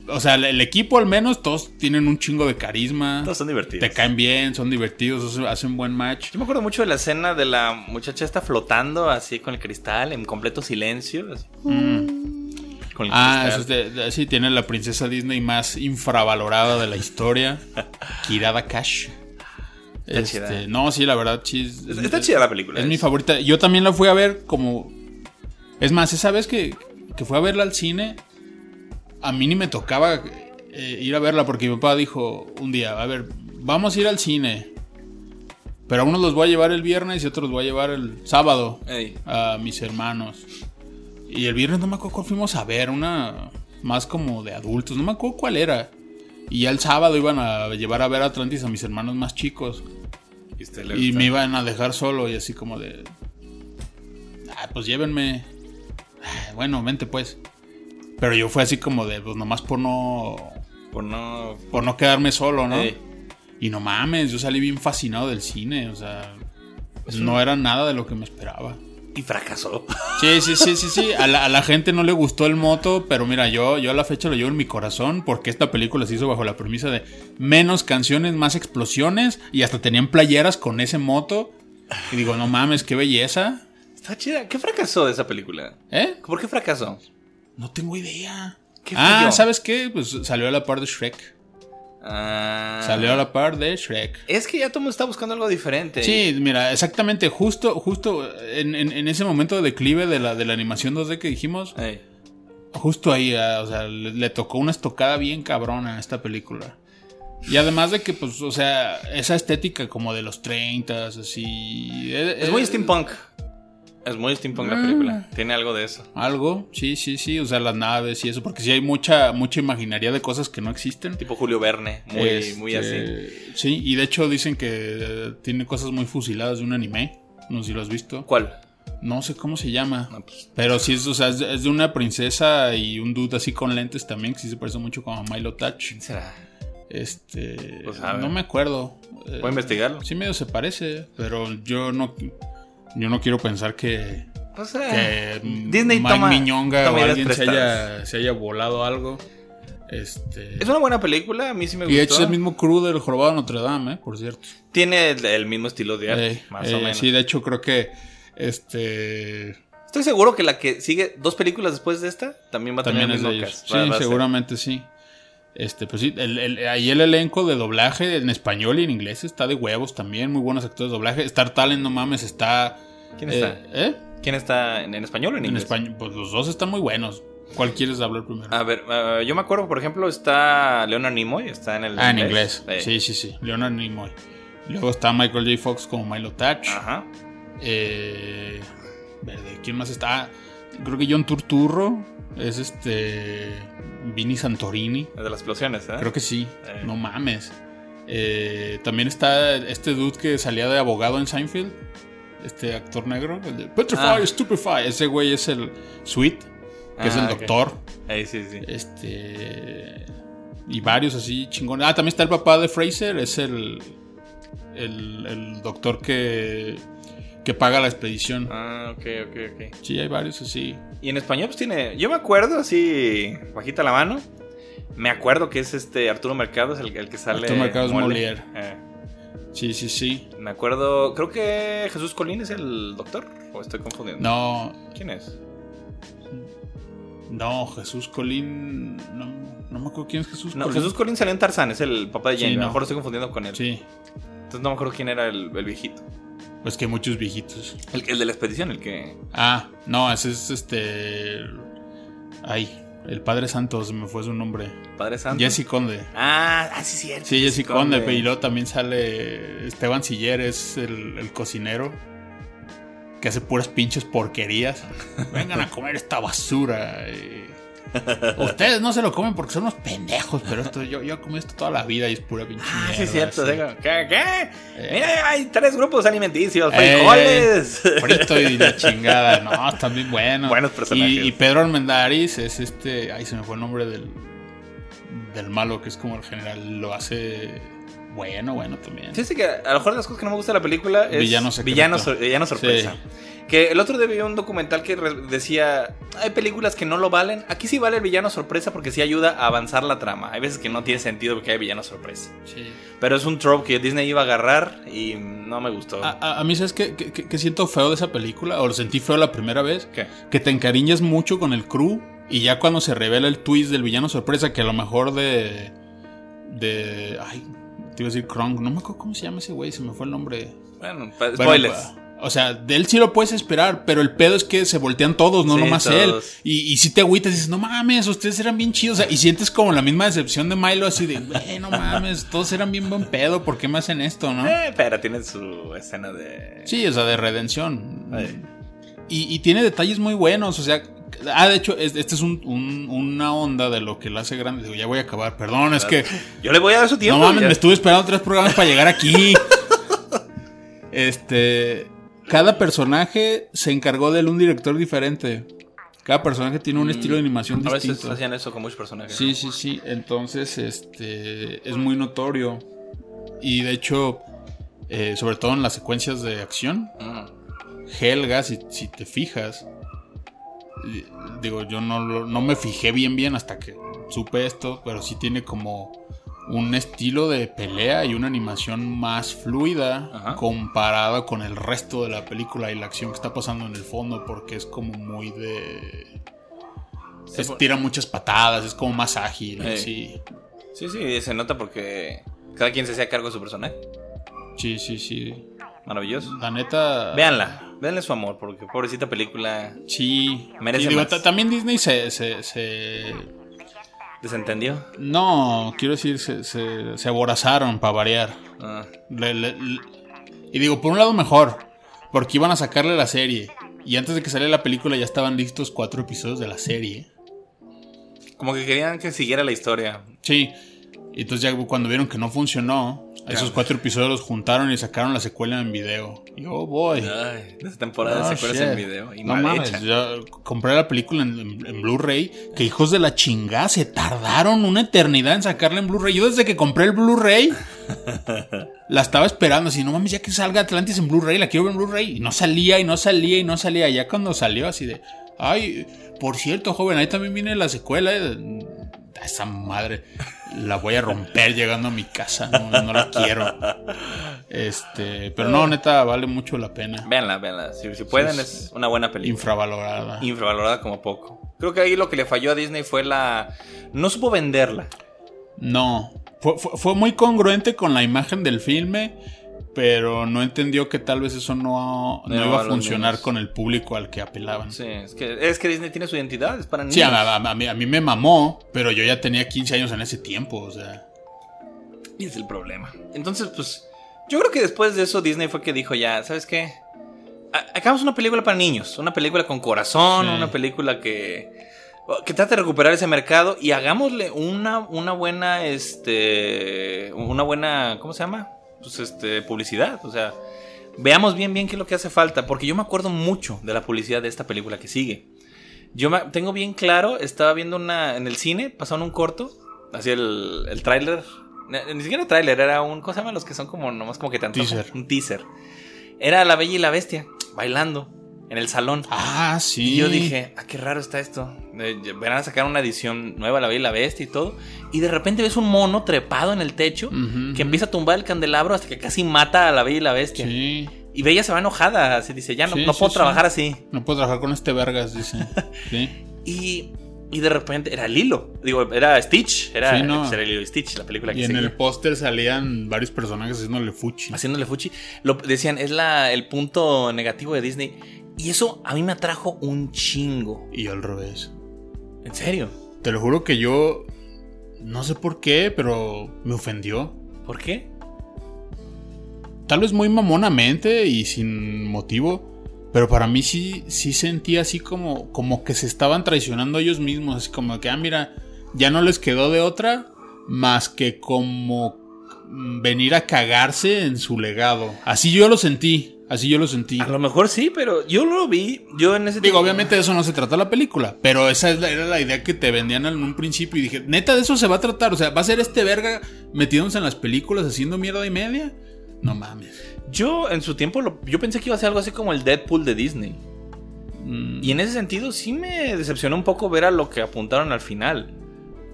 O sea, el, el equipo al menos, todos tienen un chingo de carisma. todos son divertidos. Te caen bien, son divertidos, hacen, buen match. Yo me acuerdo mucho de la escena de la muchacha esta flotando así con el cristal en completo silencio. así. Con el Ah, cristal. eso es de- de- sí, tiene la princesa Disney más infravalorada de la historia, (laughs) Kirada Cash. Está Este, chida. no, sí, la verdad, sí. es- Es- está chida la película. Es mi favorita. Yo también la fui a ver como. Es más, esa vez que, que fui a verla al cine, a mí ni me tocaba eh, ir a verla porque mi papá dijo un día: A ver, vamos a ir al cine. Pero a unos los voy a llevar el viernes y otros los voy a llevar el sábado Ey. a mis hermanos. Y el viernes no me acuerdo cuál fuimos a ver, una más como de adultos, no me acuerdo cuál era. Y ya el sábado iban a llevar a ver Atlantis a mis hermanos más chicos. Y, me iban a dejar solo y así como de... Ah, pues llévenme. Ah, Bueno, vente pues. Pero yo fue así como de, pues nomás por no... Por no. Por no quedarme solo, ¿no? Ey. Y no mames, yo salí bien fascinado del cine, o sea... No era nada de lo que me esperaba. Y fracasó. Sí, sí, sí, sí, sí. A la, a la gente no le gustó el moto, pero mira, yo, yo a la fecha lo llevo en mi corazón porque esta película se hizo bajo la premisa de menos canciones, más explosiones y hasta tenían playeras con ese moto. Y digo, no mames, qué belleza. Está chida. ¿Qué fracasó de esa película? ¿Eh? ¿Por qué fracasó? No tengo idea. ¿Qué ah? ¿sabes qué? Pues salió a la par de Shrek. Ah, Salió a la par de Shrek. Es que ya todo el mundo está buscando algo diferente. Sí, mira, exactamente, justo, justo en, en- en ese momento de declive de la, de la animación 2D que dijimos, Ey. Justo ahí, ah, o sea, le, le tocó una estocada bien cabrona a esta película. Y además de que, pues, o sea, esa estética como de los 30, así. eh, Es muy steampunk. Es muy steampunk la Ah. película. Tiene algo de eso. Algo, sí, sí, sí, o sea, las naves y eso, porque sí hay mucha, mucha imaginaría de cosas que no existen. Tipo Julio Verne. Muy, Este, muy así. Sí, y de hecho dicen que eh, tiene cosas muy fusiladas de un anime. No sé si lo has visto. ¿Cuál? No sé cómo se llama. No, pues, Pero sí, es, o sea, es, de- una princesa y un dude así con lentes también, que sí se parece mucho como a Milo Touch. ¿Quién será? Este. Pues, a ver. no me acuerdo. Eh, ¿Puedo investigarlo? Sí, medio se parece, pero yo no. Yo no quiero pensar que. Que Disney Mike toma, Miñonga toma o alguien se haya, se haya volado algo. Este. Es una buena película, a mí sí me y gustó. de hecho es el mismo crew del Jorobado de Notre Dame, eh, por cierto. Tiene el, el mismo estilo de arte, Eh, más eh, o menos. Sí, de hecho creo que. Este. Estoy seguro que la que sigue dos películas después de esta también va a tener También el es de mismo. Sí, seguramente sí. Este, pues sí, el- el- ahí el elenco de doblaje en español y en inglés está de huevos también. Muy buenos actores de doblaje. Star Talent, no mames, está. ¿Quién eh, está? ¿eh? ¿Quién está en, en español o en En inglés? español. Pues los dos están muy buenos. ¿Cuál quieres hablar primero? A ver, eh, yo me acuerdo, por ejemplo, está Leonard Nimoy, está en el Ah, en inglés. Eh, Sí, sí, sí. Leonard Nimoy. Luego está Michael J. Fox como Milo Touch. Ajá. Eh, ¿Quién más está? Ah, Creo que John Turturro. Es este. Vini Santorini. El de las explosiones, ¿eh? Creo que sí. Eh. No mames. Eh, también está este dude que salía de abogado en Seinfeld. Este actor negro. El de Petrify, Ah. Stupefy. Ese güey es el Sweet. Que es Ah, el ok. doctor. Eh, sí, sí. Este. Y varios así chingones. Ah, también está el papá de Fraser. Es el. El, el doctor que. Que paga la expedición. Ah, ok, ok, ok. Sí, hay varios así. Y en español, pues tiene. Yo me acuerdo, así, bajita la mano. Me acuerdo que es este Arturo Mercado, es el, el que sale. Arturo Mercado es. Molière. Eh, Sí, sí, sí. me acuerdo. Creo que Jesús Colín es el doctor. ¿O estoy confundiendo? No, ¿Quién es? no, Jesús Colín. No, no me acuerdo quién es Jesús No, Colín. Jesús Colín salió en Tarzán, es el papá de Sí, Jane. A lo mejor lo estoy confundiendo con él. Sí, Entonces no me acuerdo quién era el, el viejito. Pues que muchos viejitos. El, el de la expedición, el que. Ah, no, ese es este. Ay, el Padre Santos, me fue su nombre. Padre Santo. Jesse Conde. Ah, ah, sí, cierto. Sí, Jesse Conde, y luego también sale Esteban Siller, es el, el cocinero que hace puras pinches porquerías. (laughs) Vengan a comer esta basura. y- Ustedes no se lo comen porque son unos pendejos, pero esto, yo, yo comí esto toda la vida y es pura pinche Ah, sí, es cierto. sí. digo, ¿Qué? ¿Qué? Eh. Mira, hay tres grupos alimenticios: Eh, frijoles. Frito y la chingada. No, están bien buenos. Buenos personajes. Y, y Pedro Armendáriz es este. Ay, se me fue el nombre del. Del malo, que es como el general. Lo hace. Bueno, bueno también. Fíjate que a lo mejor de las cosas que no me gusta de la película es Villano secreto. villano, villano sorpresa. Sí. Que el otro día vi un documental que decía, hay películas que no lo valen. Aquí sí vale el villano sorpresa porque sí ayuda a avanzar la trama. Hay veces que no tiene sentido porque hay villano sorpresa. Sí. Pero es un trope que Disney iba a agarrar y no me gustó. A, a- a mí, ¿sabes qué, qué- qué- siento feo de esa película? O lo sentí feo la primera vez. ¿Qué? Que te encariñas mucho con el crew. Y ya cuando se revela el twist del villano sorpresa, que a lo mejor de. De. Ay, te iba a decir Kronk. No me acuerdo cómo se llama ese güey, se me fue el nombre. Bueno, spoilers. O sea, de él sí lo puedes esperar, pero el pedo es que se voltean todos, no Sí, nomás todos. él. Y, y si te agüitas y dices, no mames, ustedes eran bien chidos. O sea, y sientes como la misma decepción de Milo, así de, "Güey, no mames, todos eran bien buen pedo, ¿por qué me hacen esto, no? Eh, pero tiene su escena de... Sí, o sea, de redención. Ay. Y, y tiene detalles muy buenos, o sea. Ah, de hecho, es- este es un- un- una onda de lo que lo hace grande. Digo, ya voy a acabar, perdón, es que. Yo le voy a dar su tiempo. No mames, ya. me estuve esperando tres programas para llegar aquí. (laughs) este. Cada personaje se encargó de él un director diferente. Cada personaje tiene un estilo de animación Mm, A veces distinto. hacían eso con muchos personajes. Sí, sí, sí. Entonces, este. Es muy notorio. Y de hecho, eh, sobre todo en las secuencias de acción, Mm. Helga, si, si te fijas. eh, Digo, yo no, no me fijé bien bien hasta que supe esto, pero sí tiene como un estilo de pelea y una animación más fluida Ajá. comparada con el resto de la película y la acción que está pasando en el fondo, porque es como muy de... Sí, Se por- tira muchas patadas, es como más ágil. Eh. Sí, Sí, sí, se nota porque cada quien se hacía cargo de su personaje. sí, sí, sí. Maravilloso. La neta... Véanla, véanle su amor, porque pobrecita película Sí. Merece y digo, más. ta- también Disney se- se- se desentendió. No, quiero decir, se, se, se aborazaron para variar. Ah, Le- le- le- y digo, por un lado mejor, porque iban a sacarle la serie. Y antes de que saliera la película ya estaban listos cuatro episodios de la serie. como que querían que siguiera la historia. Sí. Y entonces ya cuando vieron que no funcionó, esos cuatro episodios los juntaron y sacaron la secuela en video. Y oh boy. Ay, esa temporada de secuelas shit. en video. Y no mames, hecha. yo compré la película en, en- en Blu-ray. Que hijos de la chingada, se tardaron una eternidad en sacarla en Blu-ray. Yo desde que compré el Blu-ray (laughs) la estaba esperando. Así, no mames, ya que salga Atlantis en Blu-ray, la quiero ver en Blu-ray. Y no salía, y no salía, y no salía. Ya cuando salió, así de, ay, por cierto, joven, ahí también viene la secuela. de- Esa madre la voy a romper llegando a mi casa. No, no la quiero. Este, pero no, neta, vale mucho la pena. Véanla, véanla. Si, si pueden, es una buena película. No. Fue, fue- fue muy congruente con la imagen del filme, pero no entendió que tal vez eso no, no iba a funcionar con el público al que apelaban. Sí, Sí, es que, es que Disney tiene su identidad, es para niños. a, a- a mí, a mí me mamó, pero yo ya tenía 15 años en ese tiempo, o sea. Y es el problema. Entonces, pues, yo creo que después de eso Disney fue que dijo ya, ¿sabes qué? Ha- Hagamos una película para niños, una película con corazón, Sí. una película que, que trate de recuperar ese mercado y hagámosle una, una buena, este, una buena, ¿cómo se llama? Pues, este, publicidad, o sea, veamos bien bien qué es lo que hace falta, porque yo me acuerdo mucho de la publicidad de esta película que sigue. Yo me- tengo bien claro, estaba viendo una en el cine, pasaron un corto, así el, el tráiler, ni siquiera tráiler, era un, ¿cómo se los que son como nomás como que tanto? Teaser. Un teaser. Era La Bella y la Bestia, bailando en el salón. Ah, sí. Y yo dije, ah, qué raro está esto. Verán a sacar una edición nueva, La Bella y la Bestia y todo. Y de repente ves un mono trepado en el techo que empieza a tumbar el candelabro hasta que casi mata a la Bella y la Bestia. Sí. Y Bella se va enojada, así dice, ya no, Sí, no puedo sí. trabajar así. No puedo trabajar con este vergas, dice. (laughs) Sí. Y, y de repente era Lilo. Digo, era Stitch. Era, Sí, no. era Lilo y Stitch, la película que Y en seguía. el póster salían varios personajes haciéndole fuchi. Haciéndole fuchi. Lo decían, es la, el punto negativo de Disney. Y eso a mí me atrajo un chingo. Y yo al revés. En serio. Te lo juro que yo. No sé por qué, pero me ofendió. ¿Por qué? Tal vez muy mamonamente y sin motivo. Pero para mí sí, sí sentía así como, como que se estaban traicionando ellos mismos. Así como que, ah, mira, ya no les quedó de otra más que como venir a cagarse en su legado. Así yo lo sentí. Así yo lo sentí. A lo mejor sí, pero yo lo vi. Yo en ese Digo, tiempo- obviamente de eso no se trata la película, pero esa es la- era la idea que te vendían en un principio y dije, neta, de eso se va a tratar, o sea, va a ser este verga metiéndose en las películas haciendo mierda y media. No mames. Yo en su tiempo lo- yo pensé que iba a ser algo así como el Deadpool de Disney. Mm, Y en ese sentido sí me decepcionó un poco ver a lo que apuntaron al final.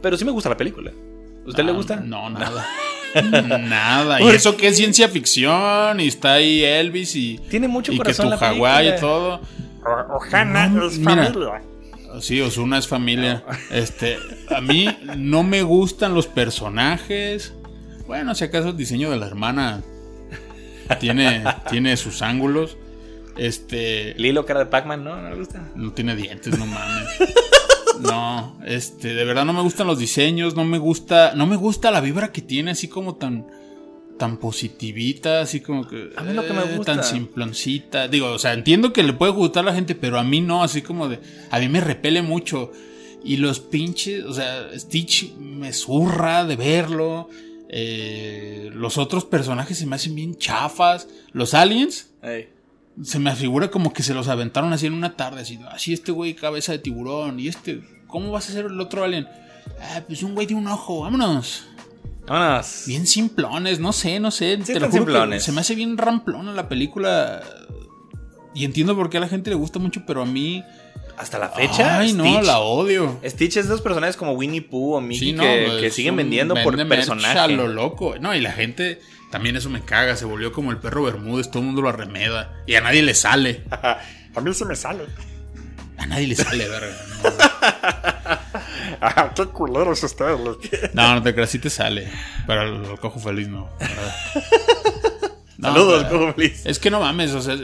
Pero sí me gusta la película. ¿Usted le ah, gusta? No, nada. (laughs) nada. Y ¿Por eso que es ciencia ficción y está ahí Elvis y, Tiene mucho y que corazón tu la Hawái y todo. Ojana No, es mira. familia. Sí, Osuna es familia. (laughs) Este, a mí no me gustan los personajes. Bueno, si acaso el diseño de la hermana tiene, tiene sus ángulos. Este, Lilo, cara de Pac-Man, ¿no? ¿No le gusta? no tiene dientes, no mames. (laughs) No, este, de verdad no me gustan los diseños, no me gusta, no me gusta la vibra que tiene así como tan tan positivita, así como que A mí lo que me eh, gusta. tan simploncita. Digo, o sea, entiendo que le puede gustar a la gente, pero a mí no, así como de a mí me repele mucho y los pinches, o sea, Stitch me zurra de verlo. eh, los otros personajes se me hacen bien chafas. Los aliens, Ey. Se me figura como que se los aventaron así en una tarde, así, así este güey cabeza de tiburón y este, ¿cómo vas a ser el otro alien? Ah, pues un güey de un ojo, vámonos. Vámonos. Bien simplones, no sé, no sé, Sí, te lo juro que se me hace bien ramplona la película. Y entiendo por qué a la gente le gusta mucho, pero a mí Hasta la fecha. Ay, no, Stitch. la odio. Stitch es de esos personajes como Winnie Pooh o Mickey Sí, no, que, que siguen vendiendo por personaje. lo loco. No, y la gente también eso me caga, se volvió como el perro Bermúdez, todo el mundo lo arremeda y a nadie le sale. (laughs) a mí se me sale. A nadie le sale, verga. Ah, (laughs) qué culeros ustedes. No, no te creas, sí te sale. Pero el, el cojo feliz no. (laughs) No, Saludos, pero- Cojo Feliz. Es que no mames, o sea,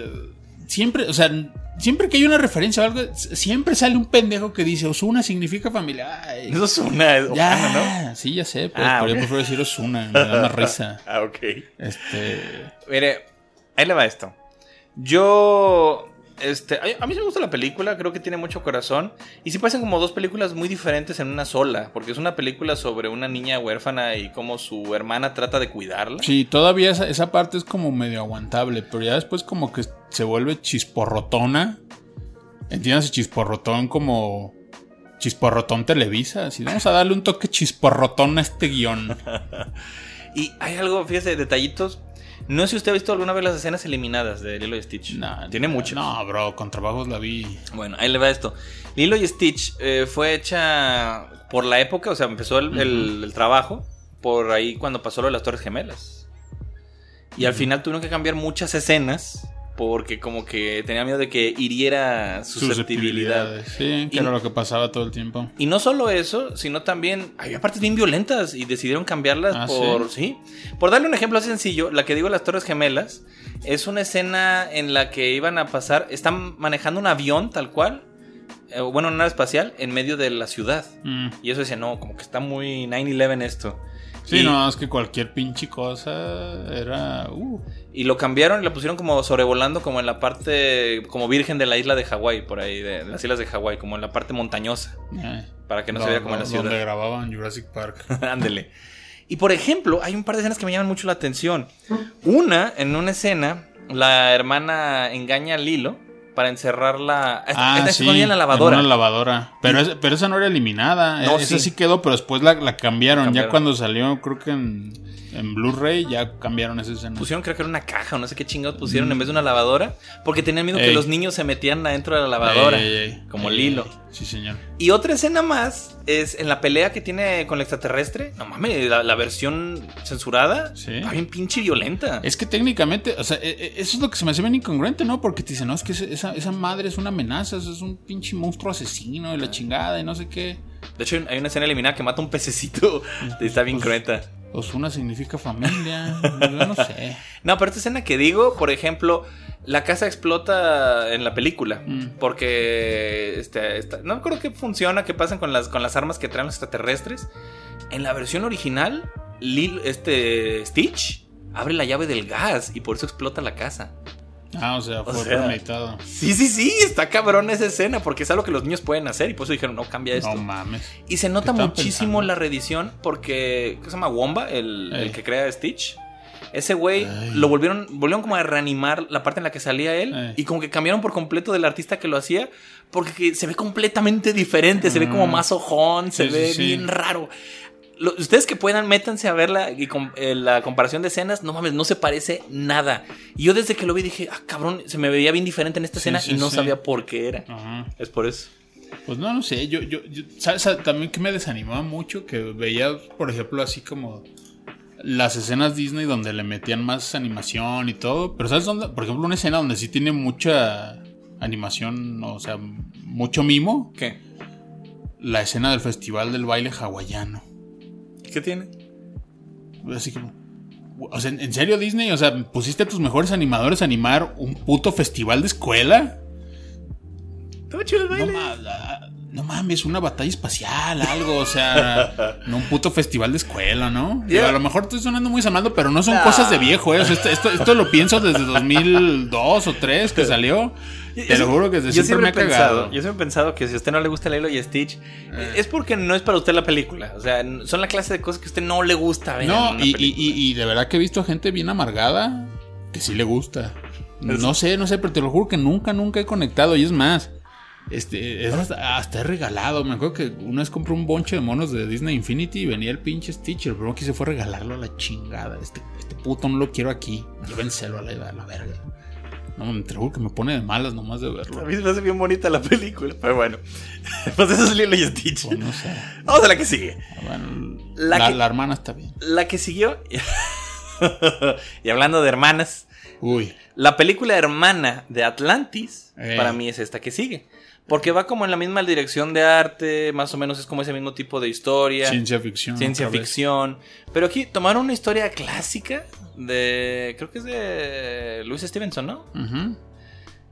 siempre, o sea, siempre que hay una referencia o algo, siempre sale un pendejo que dice Osuna significa familia. Ay, es una es ¿no? sí, ya sé, pues, Ah, pero ok. yo prefiero decir Osuna, me da más risa. (laughs) Ah, ok. Este, Mire, ahí le va esto. Yo. Este, a mí sí me gusta la película, creo que tiene mucho corazón. Y sí parecen como dos películas muy diferentes en una sola. Porque es una película sobre una niña huérfana y cómo su hermana trata de cuidarla. sí, todavía esa, esa parte es como medio aguantable, pero ya después como que se vuelve chisporrotona. Entiéndase chisporrotón como chisporrotón Televisa. Así, vamos a darle un toque chisporrotón a este guion. (laughs) Y hay algo, fíjese, detallitos. No sé si usted ha visto alguna vez las escenas eliminadas de Lilo y Stitch. No, Tiene mucho. No, bro, con trabajos la vi. Bueno, ahí le va esto. Lilo y Stitch eh, fue hecha por la época, o sea, empezó el, el- el trabajo por ahí cuando pasó lo de las Torres Gemelas. Y al final tuvieron que cambiar muchas escenas porque como que tenía miedo de que hiriera susceptibilidad. Sí, que Y- era lo que pasaba todo el tiempo. Y no solo eso, sino también había partes bien violentas y decidieron cambiarlas Ah, por ¿sí? Por darle un ejemplo así sencillo, la que digo las Torres Gemelas es una escena en la que iban a pasar, están manejando un avión tal cual, eh, bueno, una nave espacial en medio de la ciudad. Mm. Y eso decía, no, como que está muy 9/11 esto. Sí, y, no, es que cualquier pinche cosa era. Uh, y lo cambiaron y la pusieron como sobrevolando como en la parte como virgen de la isla de Hawái, por ahí, de, las islas de Hawái, como en la parte montañosa, eh, para que no se vea como en la ciudad. Donde grababan Jurassic Park. (laughs) Ándele. Y por ejemplo, hay un par de escenas que me llaman mucho la atención. Una, en una escena, la hermana engaña a Lilo para encerrarla. (laughs) Ah, Está sí, escondida en la lavadora. En una lavadora. Pero, es- pero esa no era eliminada. No, E- esa sí. sí. quedó, pero después la, la cambiaron. Cambiaron. Ya cuando salió, creo que en, en Blu-ray, ya cambiaron esa escena. Pusieron, creo que era una caja o no sé qué chingados pusieron en vez de una lavadora. Porque tenían miedo que Mm. Los niños se metieran adentro de la lavadora. Ey, ey, como Lilo. Sí, señor. Y otra escena más es en la pelea que tiene con el extraterrestre. No mames, la, la versión censurada. Sí. Está bien pinche violenta. Es que técnicamente, o sea, e- e- eso es lo que se me hace bien incongruente, ¿no? Porque te dicen, no, es que ese- esa, esa madre es una amenaza, eso es un pinche monstruo asesino y la chingada y no sé qué. De hecho, hay una escena eliminada que mata un pececito. (laughs) Está bien cruenta. Osuna significa familia, yo no sé. (laughs) No, pero esta escena que digo, por ejemplo, la casa explota en la película. Mm. Porque este, esta- no creo que funciona, que pasan con las, con las armas que traen los extraterrestres. En la versión original, Lil- este Stitch abre la llave del gas y por eso explota la casa. Ah, o sea, O fue sea, premeditado. Sí, sí, sí, está cabrón esa escena porque es algo que los niños pueden hacer y por eso dijeron, no, cambia esto. No mames. Y se nota ¿Qué estaban muchísimo pensando? la reedición porque. ¿Qué se llama? Womba, el, el que crea Stitch. Ese güey lo volvieron, volvieron como a reanimar la parte en la que salía él. Ey. Y como que cambiaron por completo del artista que lo hacía. Porque que se ve completamente diferente. Se ve como Mm. más ojón. Se sí, ve sí. bien raro. Lo- ustedes que puedan, métanse a verla y com- eh, la comparación de escenas, no mames, no se parece nada. Y yo desde que lo vi dije, ah, cabrón, se me veía bien diferente en esta Sí, escena sí, y no sí. sabía por qué era. Ajá. Es por eso. Pues no, no sé, yo, yo, yo- ¿sabes ¿sabes? también que me desanimaba mucho? Que veía, por ejemplo, así como las escenas Disney donde le metían más animación y todo, pero ¿sabes dónde? Por ejemplo, una escena donde sí tiene mucha animación, o sea, mucho mimo, ¿Qué? la escena del festival del baile hawaiano. ¿Qué tiene? Así como... O sea, ¿en serio Disney? O sea, ¿pusiste a tus mejores animadores a animar un puto festival de escuela? Estaba chido el baile. No mames, una batalla espacial, algo, o sea, no un puto festival de escuela, ¿no? (laughs) A lo mejor estoy sonando muy salmando, pero no son Nah. cosas de viejo, ¿eh? O sea, esto, esto, esto lo pienso desde 2002 o 3 que salió. Te lo juro que desde yo siempre me ha he pensado, cagado. Yo siempre he pensado que si a usted no le gusta Lilo y Stitch, Eh. es porque no es para usted la película. O sea, son la clase de cosas que a usted no le gusta ver. No, en una y, y- película. y- y de verdad que he visto gente bien amargada que sí le gusta. No sé, no sé, pero te lo juro que nunca, nunca he conectado. Y es más, este, es hasta, regalado. Me acuerdo que una vez compré un bonche de monos de Disney Infinity y venía el pinche Stitch. El bro que se fue a regalarlo a la chingada. Este, este puto no lo quiero aquí. Llévenselo a la, a la verga. No, me juro que me pone de malas nomás de A verlo. mí se me hace bien bonita la película, pero bueno. (laughs) Pues eso es Lilo y Stitch. Pues no sé. Vamos a la que sigue. Bueno, La la, que- la hermana está bien. La que siguió. (laughs) y hablando de hermanas, Uy. la película hermana de Atlantis, Eh. para mí es esta que sigue. Porque va como en la misma dirección de arte, más o menos es como ese mismo tipo de historia. Ciencia ficción. ciencia vez. ficción. Pero aquí tomaron una historia clásica de. Creo que es de Louis Stevenson, ¿no? Ujú.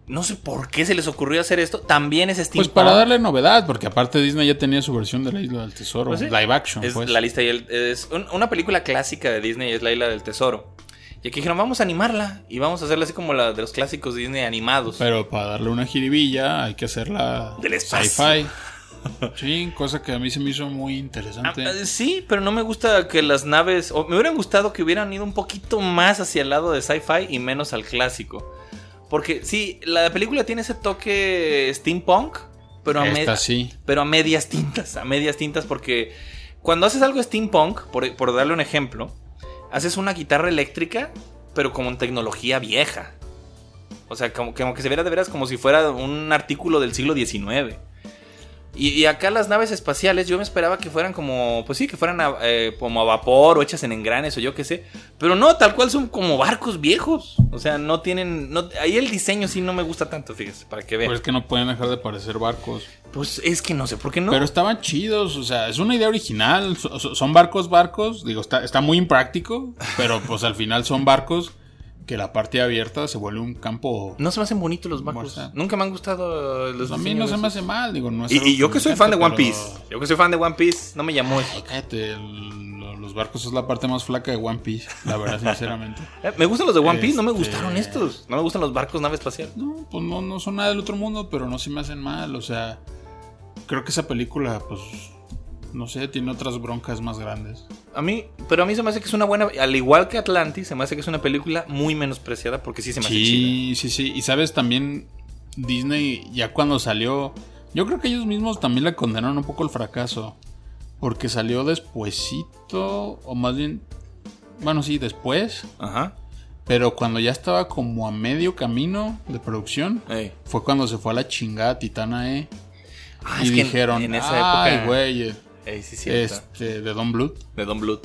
No sé por qué se les ocurrió hacer esto. También es Pues steampunk. para darle novedad, porque aparte Disney ya tenía su versión de la Isla del Tesoro, Pues sí. live action. Es pues. la lista y el- es un- una película clásica de Disney es La Isla del Tesoro. Y aquí dijeron, vamos a animarla y vamos a hacerla así como la de los clásicos Disney animados. Pero para darle una jiribilla hay que hacerla Del espacio. sci-fi. (laughs) Sí, cosa que a mí se me hizo muy interesante. ah, sí, pero no me gusta que las naves. O me hubieran gustado que hubieran ido un poquito más hacia el lado de sci-fi y menos al clásico. Porque sí, la película tiene ese toque steampunk, pero a, Esta sí. pero a medias tintas. A medias tintas, porque cuando haces algo steampunk, por, por darle un ejemplo, haces una guitarra eléctrica, pero como en tecnología vieja. O sea, como, como que se viera de veras como si fuera un artículo del siglo XIX. Y, y acá las naves espaciales, yo me esperaba que fueran como, pues sí, que fueran a, eh, como a vapor o hechas en engranes o yo qué sé. Pero no, tal cual son como barcos viejos. O sea, no tienen. No, ahí el diseño sí no me gusta tanto, fíjese, para que vean. Pues es que no pueden dejar de parecer barcos. Pues es que no sé por qué no. Pero estaban chidos, o sea, es una idea original. so- so- Son barcos, barcos. Digo, está, está muy impráctico, pero pues al final son barcos que la parte abierta se vuelve un campo. No se me hacen bonitos los barcos. Morsa. Nunca me han gustado los Pues a mí no se me hace mal, digo, no es Y, y yo que soy fan de One pero- Piece. Yo que soy fan de One Piece, no me llamó eso. Ay, cállate, el- los barcos es la parte más flaca de One Piece, la verdad, sinceramente. (laughs) Eh, me gustan los de One Piece, no me Este- gustaron estos. No me gustan los barcos nave espacial. No, pues no, no son nada del otro mundo, pero no se me hacen mal, o sea, creo que esa película, pues, no sé, tiene otras broncas más grandes. A mí, pero a mí se me hace que es una buena, al igual que Atlantis, se me hace que es una película muy menospreciada porque sí se me hace chida. Sí, sí, sí. Y sabes, también Disney, ya cuando salió, yo creo que ellos mismos también le condenaron un poco el fracaso. Porque salió despuesito, o más bien, bueno, sí, después. Ajá. Pero cuando ya estaba como a medio camino de producción, Ey. fue cuando se fue a la chingada Titana E. Ah, y es que en- dijeron, en esa ay, época. güey, eh, Ey, sí, cierto. este, de Don Blood. De Don Blood.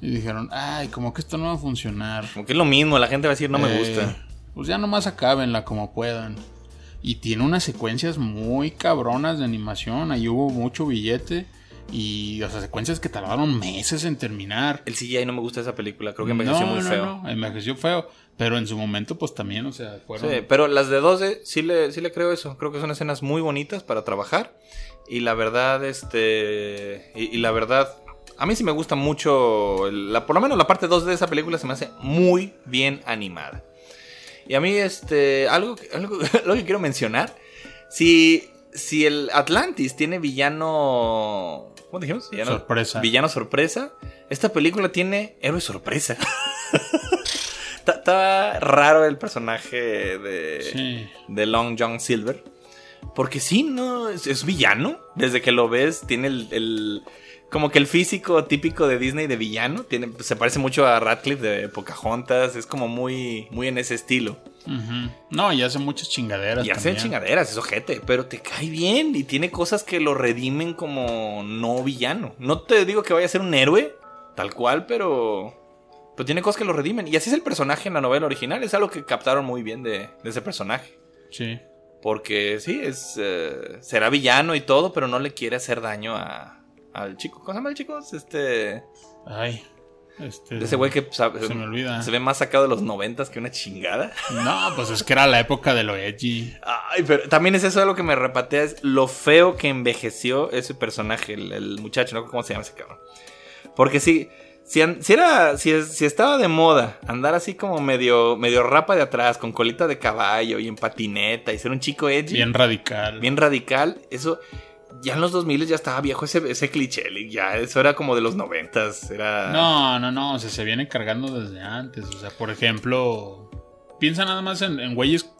Y dijeron, ay, como que esto no va a funcionar. Como que es lo mismo, la gente va a decir no me Eh, gusta. Pues ya nomás acábenla como puedan. Y tiene unas secuencias muy cabronas de animación. Ahí hubo mucho billete. Y, o sea, secuencias que tardaron meses en terminar. El CGI no me gusta esa película, creo que envejeció no, muy no, feo. no, envejeció feo. Pero en su momento, pues también, o sea, fueron. Sí, pero las de 12 sí le, sí le creo eso. Creo que son escenas muy bonitas para trabajar. Y la verdad, este. Y, y la verdad, a mí sí me gusta mucho. La, por lo menos la parte 2 de esa película se me hace muy bien animada. Y a mí, este. Algo, que- (laughs) algo, que quiero mencionar. Si, si el Atlantis tiene villano. ¿Cómo dijimos? Villano, Sorpresa. Villano sorpresa. Esta película tiene héroe sorpresa. (laughs) Está- Está raro el personaje de, Sí. de Long John Silver. Porque sí, no, es, es villano. Desde que lo ves, tiene el, el- Como que el físico típico de Disney de villano. Tiene, se parece mucho a Radcliffe de Pocahontas. Es como muy, muy en ese estilo. No, y hace muchas chingaderas. Y hace también. chingaderas, es ojete. Pero te cae bien. Y tiene cosas que lo redimen como no villano. No te digo que vaya a ser un héroe, tal cual, pero. Pero tiene cosas que lo redimen. Y así es el personaje en la novela original. Es algo que captaron muy bien de, de ese personaje. Sí. Porque sí, es eh, será villano y todo, pero no le quiere hacer daño a, al chico. ¿Cómo se llama el chico? Es Este, Ay. Este. de ese güey que sabe- Se me olvida. se ve más sacado de los noventas que una chingada. No, pues es que era la época de lo edgy. Ay, pero también es eso algo que me repatea, es lo feo que envejeció ese personaje, el, el muchacho, no cómo se llama ese cabrón. Porque sí, si, si era, si, si estaba de moda andar así como medio, medio rapa de atrás, con colita de caballo y en patineta y ser un chico edgy, Bien radical. bien radical, eso ya en los 2000 ya estaba viejo ese, ese cliché, ya eso era como de los 90 era... No, no, no, o sea, se viene cargando desde antes. O sea, por ejemplo, piensa nada más en, en güeyes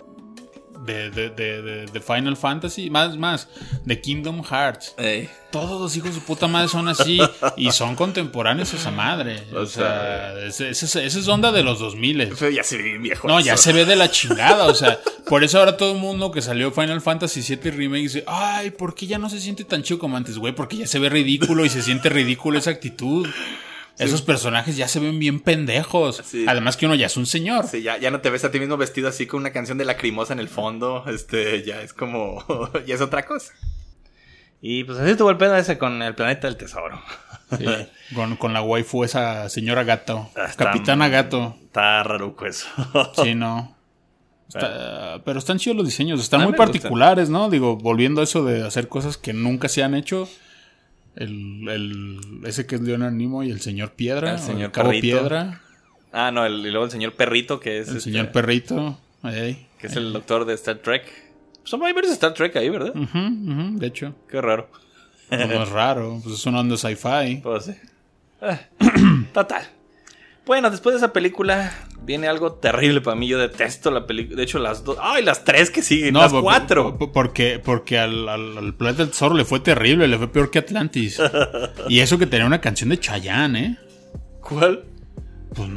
de, de, de, de- de Final Fantasy, más, más, de Kingdom Hearts. Ey, Todos los hijos de su puta madre son así (laughs) y son contemporáneos a esa madre. O, O sea, esa es, esa es onda de los 2000. pero ya se ve viejo. No, ya se ve de la (laughs) chingada, o sea, por eso ahora todo el mundo que salió Final Fantasy VII Remake dice, ay, ¿por qué ya no se siente tan chido como antes, güey? Porque ya se ve ridículo y se siente ridículo esa actitud. Esos personajes ya se ven bien pendejos. Sí. Además que uno ya es un señor. Sí, ya, ya no te ves a ti mismo vestido así con una canción de lacrimosa en el fondo. Este, ya es como. (laughs) ya es otra cosa. Y pues así estuvo el pedo ese con el planeta del tesoro. Sí, con, con la waifu esa señora gato. Ah, está- Capitana gato. Está raruco eso. (laughs) Sí, no. Está- pero están chidos los diseños, están muy particulares, ¿no? Digo, volviendo a eso de hacer cosas que nunca se han hecho. El, el- ese que es Leonard Nimoy, el señor Piedra. El señor Cabo. Piedra. ah, no, el- y luego el señor perrito, que es. El este, señor Perrito. Que es el doctor de Star Trek. Son hay varios Star Trek ahí, ¿verdad? De hecho, Qué raro. pues no es raro. Pues es una onda sci-fi. Pues sí. (clears throat) Ah, Total. Bueno, después de esa película viene algo terrible para mí. Yo detesto la película. De hecho, las dos. ¡Ay, las tres que siguen! las po- cuatro. po- Porque, porque al, al, al planeta del tesoro le fue terrible, le fue peor que Atlantis. (laughs) y eso que tenía una canción de Chayanne, ¿eh? ¿Cuál? Pues,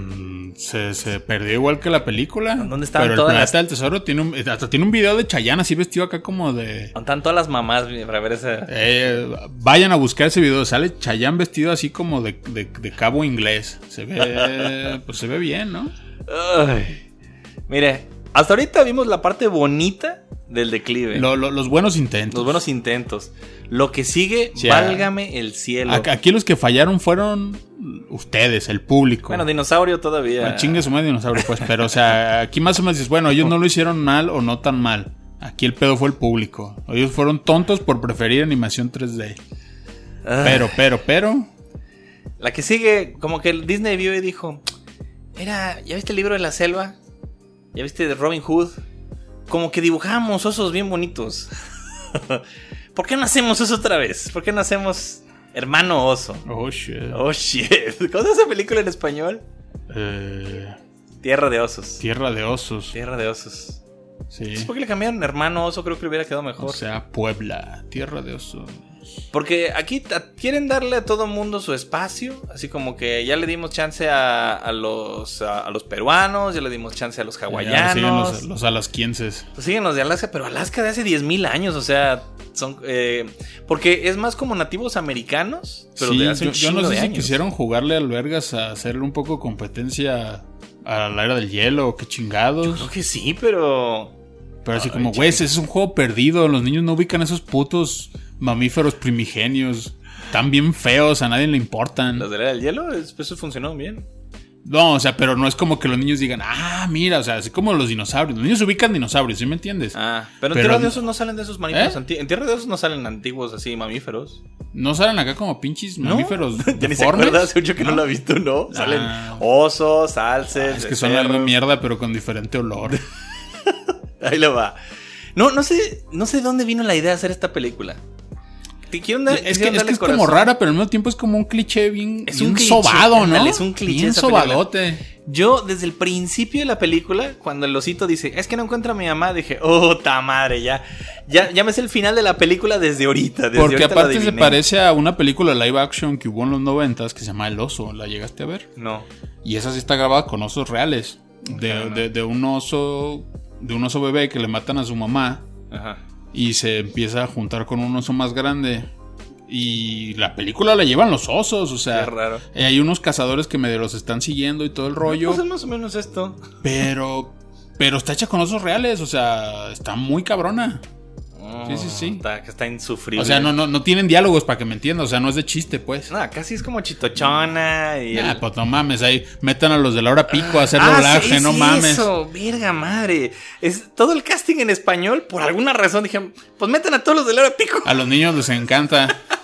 se, se perdió igual que la película. ¿Dónde estaban Pero el todas planeta las- del tesoro tiene un, hasta tiene un video de Chayanne así vestido acá como de... Están todas las mamás para ver ese. Eh, vayan a buscar ese video. Sale Chayanne vestido así como de, de- de cabo inglés. Se ve, pues se ve bien, ¿no? Ay. Mire, hasta ahorita vimos la parte bonita del declive. Lo- lo- los buenos intentos. los buenos intentos. Lo que sigue, válgame el cielo. Aquí los que fallaron fueron ustedes, el público. Bueno, dinosaurio todavía. Bueno, chingue su madre dinosaurio, pues. Pero, o sea, aquí más o menos dices, bueno, ellos no lo hicieron mal o no tan mal. Aquí el pedo fue el público. Ellos fueron tontos por preferir animación 3D. Ah. Pero, pero, pero. La que sigue, como que el Disney vio y dijo: Era, ¿ya viste el libro de la selva? ¿Ya viste de Robin Hood? Como que dibujamos osos bien bonitos. (laughs) ¿Por qué no hacemos eso otra vez? ¿Por qué no hacemos Hermano Oso? Oh, shit. Oh shit. (laughs) ¿Cómo es esa película en español? Eh, Tierra de Osos. tierra de osos. Tierra de Osos. Sí. ¿Por qué le cambiaron Hermano Oso? Creo que le hubiera quedado mejor. O sea, Puebla. Tierra de osos. Porque aquí quieren darle a todo mundo su espacio, así como que ya le dimos chance a, a los, a, a los peruanos, ya le dimos chance a los hawaianos. siguen los, los alasquienses. Pues siguen los de Alaska, pero Alaska de hace 10.000 años, o sea, son... eh, porque es más como nativos americanos, pero Sí, de hace yo, un yo no sé de si años. quisieron jugarle al Vergas a hacerle un poco competencia a la era del hielo qué chingados. Creo que sí, pero... Pero así Ay, como, güey, ese es un juego perdido. Los niños no ubican esos putos mamíferos primigenios. Tan bien feos, a nadie le importan. Los de la del hielo, es- eso funcionó bien. No, o sea, pero no es como que los niños digan, ah, mira, o sea, así como los dinosaurios. Los niños ubican dinosaurios, ¿sí me entiendes? Ah, pero en Tierra de Osos no salen de esos mamíferos ¿Eh? antiguos. En Tierra de Osos no salen antiguos así mamíferos. No salen acá como pinches ¿No? mamíferos. (laughs) ya ni se acuerda, hace mucho que no, lo ha visto, ¿no? Salen Ah. osos, alces. Ah, es que son la mierda, pero con diferente olor. (laughs) Ahí lo va. No, no sé, no sé de dónde vino la idea de hacer esta película. Te quiero dar- es que, es, que es como rara, pero al mismo tiempo es como un cliché bien, Es bien un cliché, sobado, ¿no? es un cliché Bien película. sobadote. Yo, desde el principio de la película, cuando el osito dice, es que no encuentra a mi mamá, dije, oh, ta madre, ya. Ya, ya me sé el final de la película desde ahorita. Desde Porque ahorita aparte se parece a una película live action que hubo en los noventas que se llama El Oso. ¿La llegaste a ver? No. Y esa sí está grabada con osos reales. De, de- de un oso. De un oso bebé que le matan a su mamá. Ajá. Y se empieza a juntar con un oso más grande. Y la película la llevan los osos. O sea. Qué raro. eh, hay unos cazadores que medio los están siguiendo y todo el rollo. Pues es más o menos esto. Pero. Pero está hecha con osos reales. O sea, está muy cabrona. Sí, sí, sí. Está, está insufrible. O sea, no, no, no tienen diálogos para que me entiendas. O sea, no es de chiste, pues. No, casi es como chitochona y Ah, el- pues no mames, ahí metan a los de la hora pico a hacer Ah, doblaje, sí, no sí, mames. Eso, verga madre. Es todo el casting en español, por alguna razón dije, pues metan a todos los de la hora pico. A los niños les encanta. (laughs)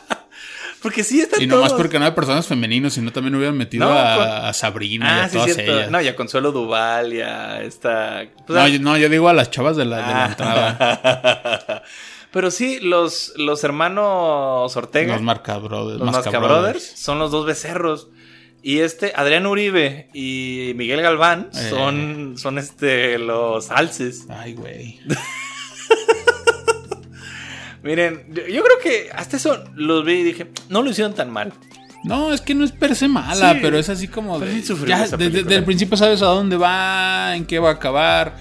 Porque sí están y no más porque no hay personas femeninos, sino también hubieran metido No, a, con- a Sabrina y Ah, a sí, todas cierto. ellas. No, y a Consuelo Duval y a esta. pues, no, a- yo, no, yo digo a las chavas de la, de la Ah. entrada. (laughs) Pero sí, los, los hermanos Ortega, Los Marca Brothers. los Masca Brothers, son los dos becerros. Y este, Adrián Uribe y Miguel Galván Eh. son, son este, los alces. Ay, güey. (laughs) Miren, yo, yo creo que hasta eso los vi y dije, no lo hicieron tan mal. No, es que no es per se mala, Sí. pero es así como de. ya, desde, el principio sabes a dónde va, en qué va a acabar.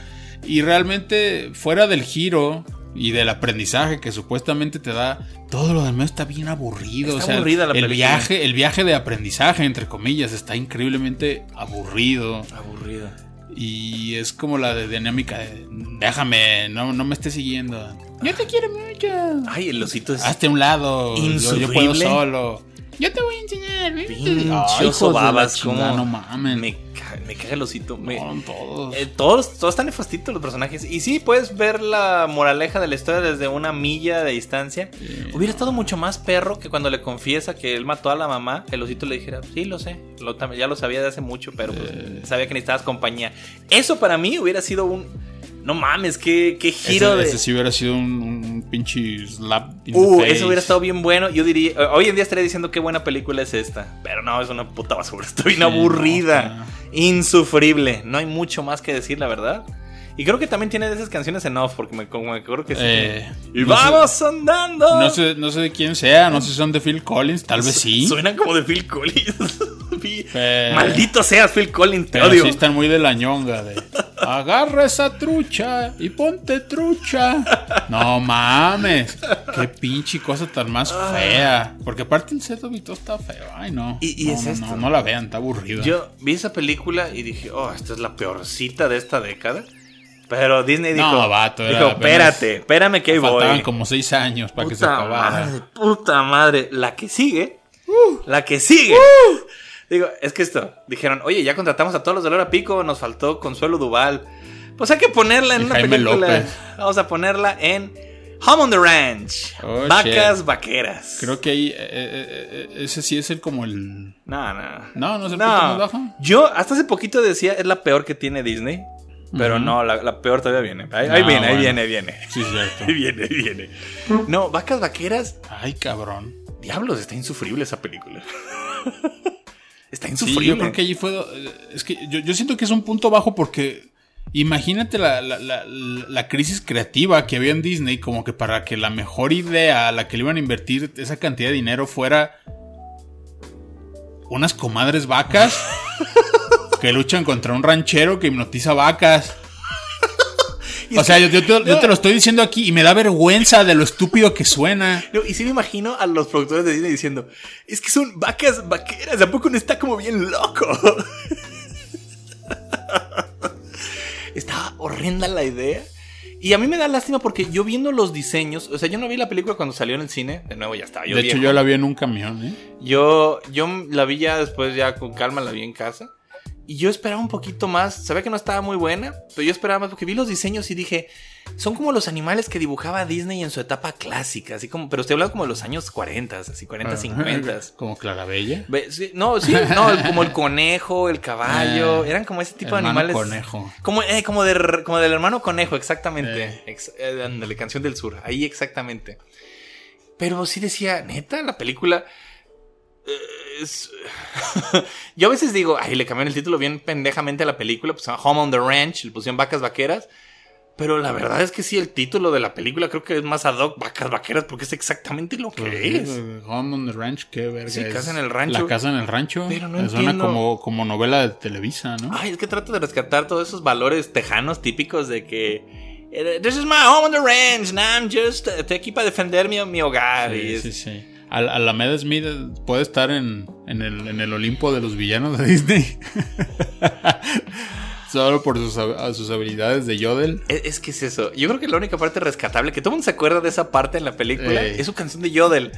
Y realmente, fuera del giro y del aprendizaje que supuestamente te da, todo lo demás está bien aburrido. Está o sea, aburrida la el película. viaje, el viaje de aprendizaje, entre comillas, está increíblemente aburrido. Aburrido. Y es como la de dinámica de déjame, no, no me estés siguiendo. Yo te quiero mucho. Ay, el osito es Hazte a un lado. Yo, yo puedo solo. Yo te voy a enseñar. pinche oso babas. como no mames. Me, ca- me caga el osito. me- No, todos. Eh, todos, todos están nefastitos los personajes. Y sí, puedes ver la moraleja de la historia desde una milla de distancia. Hubiera estado mucho más perro que cuando le confiesa que él mató a la mamá, el osito le dijera, sí, lo sé, lo ya lo sabía de hace mucho, pero pues, sabía que necesitabas compañía. Eso para mí hubiera sido un... No mames, qué, qué giro ese, de... ese sí hubiera sido un, un pinche slap. in the Uh, face. eso hubiera estado bien bueno. Yo diría, eh, hoy en día estaría diciendo qué buena película es esta. Pero no, es una puta basura. (laughs) Estoy bien Sí, aburrida. no, Insufrible. No hay mucho más que decir, la verdad. Y creo que también tiene de esas canciones en off, porque me, como me acuerdo que sí. Eh, y no vamos andando. No sé, no sé de quién sea, no sé si son de Phil Collins, tal vez sí. Suenan como de Phil Collins. (laughs) Pero- Maldito seas, Phil Collins, te Pero odio. sí están muy de la ñonga de agarra esa trucha y ponte trucha. No mames, qué pinche cosa tan más fea. Porque aparte el seto todo está feo. Ay, no. Y- y no, es no, esto. no, no la vean, está aburrida. Yo vi esa película y dije, oh, esta es la peorcita de esta década. Pero Disney dijo, No, vato, dijo espérate, espérame que ahí Faltaban voy. como seis años para que se Puta acabara. madre, puta madre. La que sigue, la que sigue. Digo, es que esto, dijeron, oye, ya contratamos a todos los de Lora Pico, nos faltó Consuelo Duval. Pues hay que ponerla en Y una Jaime película. López. Vamos a ponerla en Home on the Ranch. Oh, Vacas shit. vaqueras. Creo que ahí, eh, eh, eh, ese sí es el como el... No, no. No, no es el punto más bajo. Yo hasta hace poquito decía es la peor que tiene Disney. Pero no, la, la peor todavía viene. Ahí, ahí viene, ahí bueno. viene, (laughs) ahí viene. Sí, cierto. Ahí viene, ahí viene. No, vacas vaqueras. Ay, cabrón. Diablos, está insufrible esa película. (laughs) está Sí, insufrible. yo creo que allí fue. eh, Es que yo, yo siento que es un punto bajo porque. Imagínate la, la- la- la crisis creativa que había en Disney, como que para que la mejor idea a la que le iban a invertir esa cantidad de dinero fuera unas comadres vacas (laughs) que luchan contra un ranchero que hipnotiza vacas. (laughs) O sea, yo, te, yo te lo estoy diciendo aquí y me da vergüenza de lo estúpido que suena. No, y sí me imagino a los productores de Disney diciendo, es que son vacas vaqueras, ¿a poco no está como bien loco? (laughs) Estaba horrenda la idea. Y a mí me da lástima porque yo viendo los diseños, o sea, yo no vi la película cuando salió en el cine, de nuevo ya estaba. Yo de hecho, yo la vi en un camión, ¿eh? Yo, yo la vi ya después, ya con calma, la vi en casa. Y yo esperaba un poquito más. Sabía que no estaba muy buena, pero yo esperaba más porque vi los diseños y dije, son como los animales que dibujaba Disney en su etapa clásica, así como, pero estoy hablando como de los años 40, así 40, 50. (laughs) Como Clarabella. No, sí, no, como el conejo, el caballo, Ah, eran como ese tipo de animales. conejo. Como, eh, como, de- como del hermano conejo, exactamente. Eh. Ex- eh, ándale, canción del sur, ahí exactamente. Pero sí decía, neta, la película. Eh, es- (laughs) Yo a veces digo, ay, le cambiaron el título bien pendejamente a la película, pues Home on the Ranch, le pusieron vacas vaqueras. Pero la verdad es que sí, el título de la película creo que es más ad hoc, vacas vaqueras, porque es exactamente lo que Pues, es. eh, Home on the Ranch, qué verga. Sí, es Casa en el Rancho. La casa en el rancho. Pero no Suena entiendo. como, como novela de Televisa, ¿no? Ay, es que trato de rescatar todos esos valores tejanos típicos de que. eh, This is my home on the ranch, and I'm just. eh, Estoy aquí para defender mi, mi hogar. y Sí, es- sí, sí. Al- Alameda Smith puede estar en, en el, en el Olimpo de los villanos de Disney. (laughs) Solo por sus, hab- sus habilidades de Yodel. Es, es que es eso. Yo creo que la única parte rescatable, que todo el mundo se acuerda de esa parte en la película, Ey. es su canción de Yodel.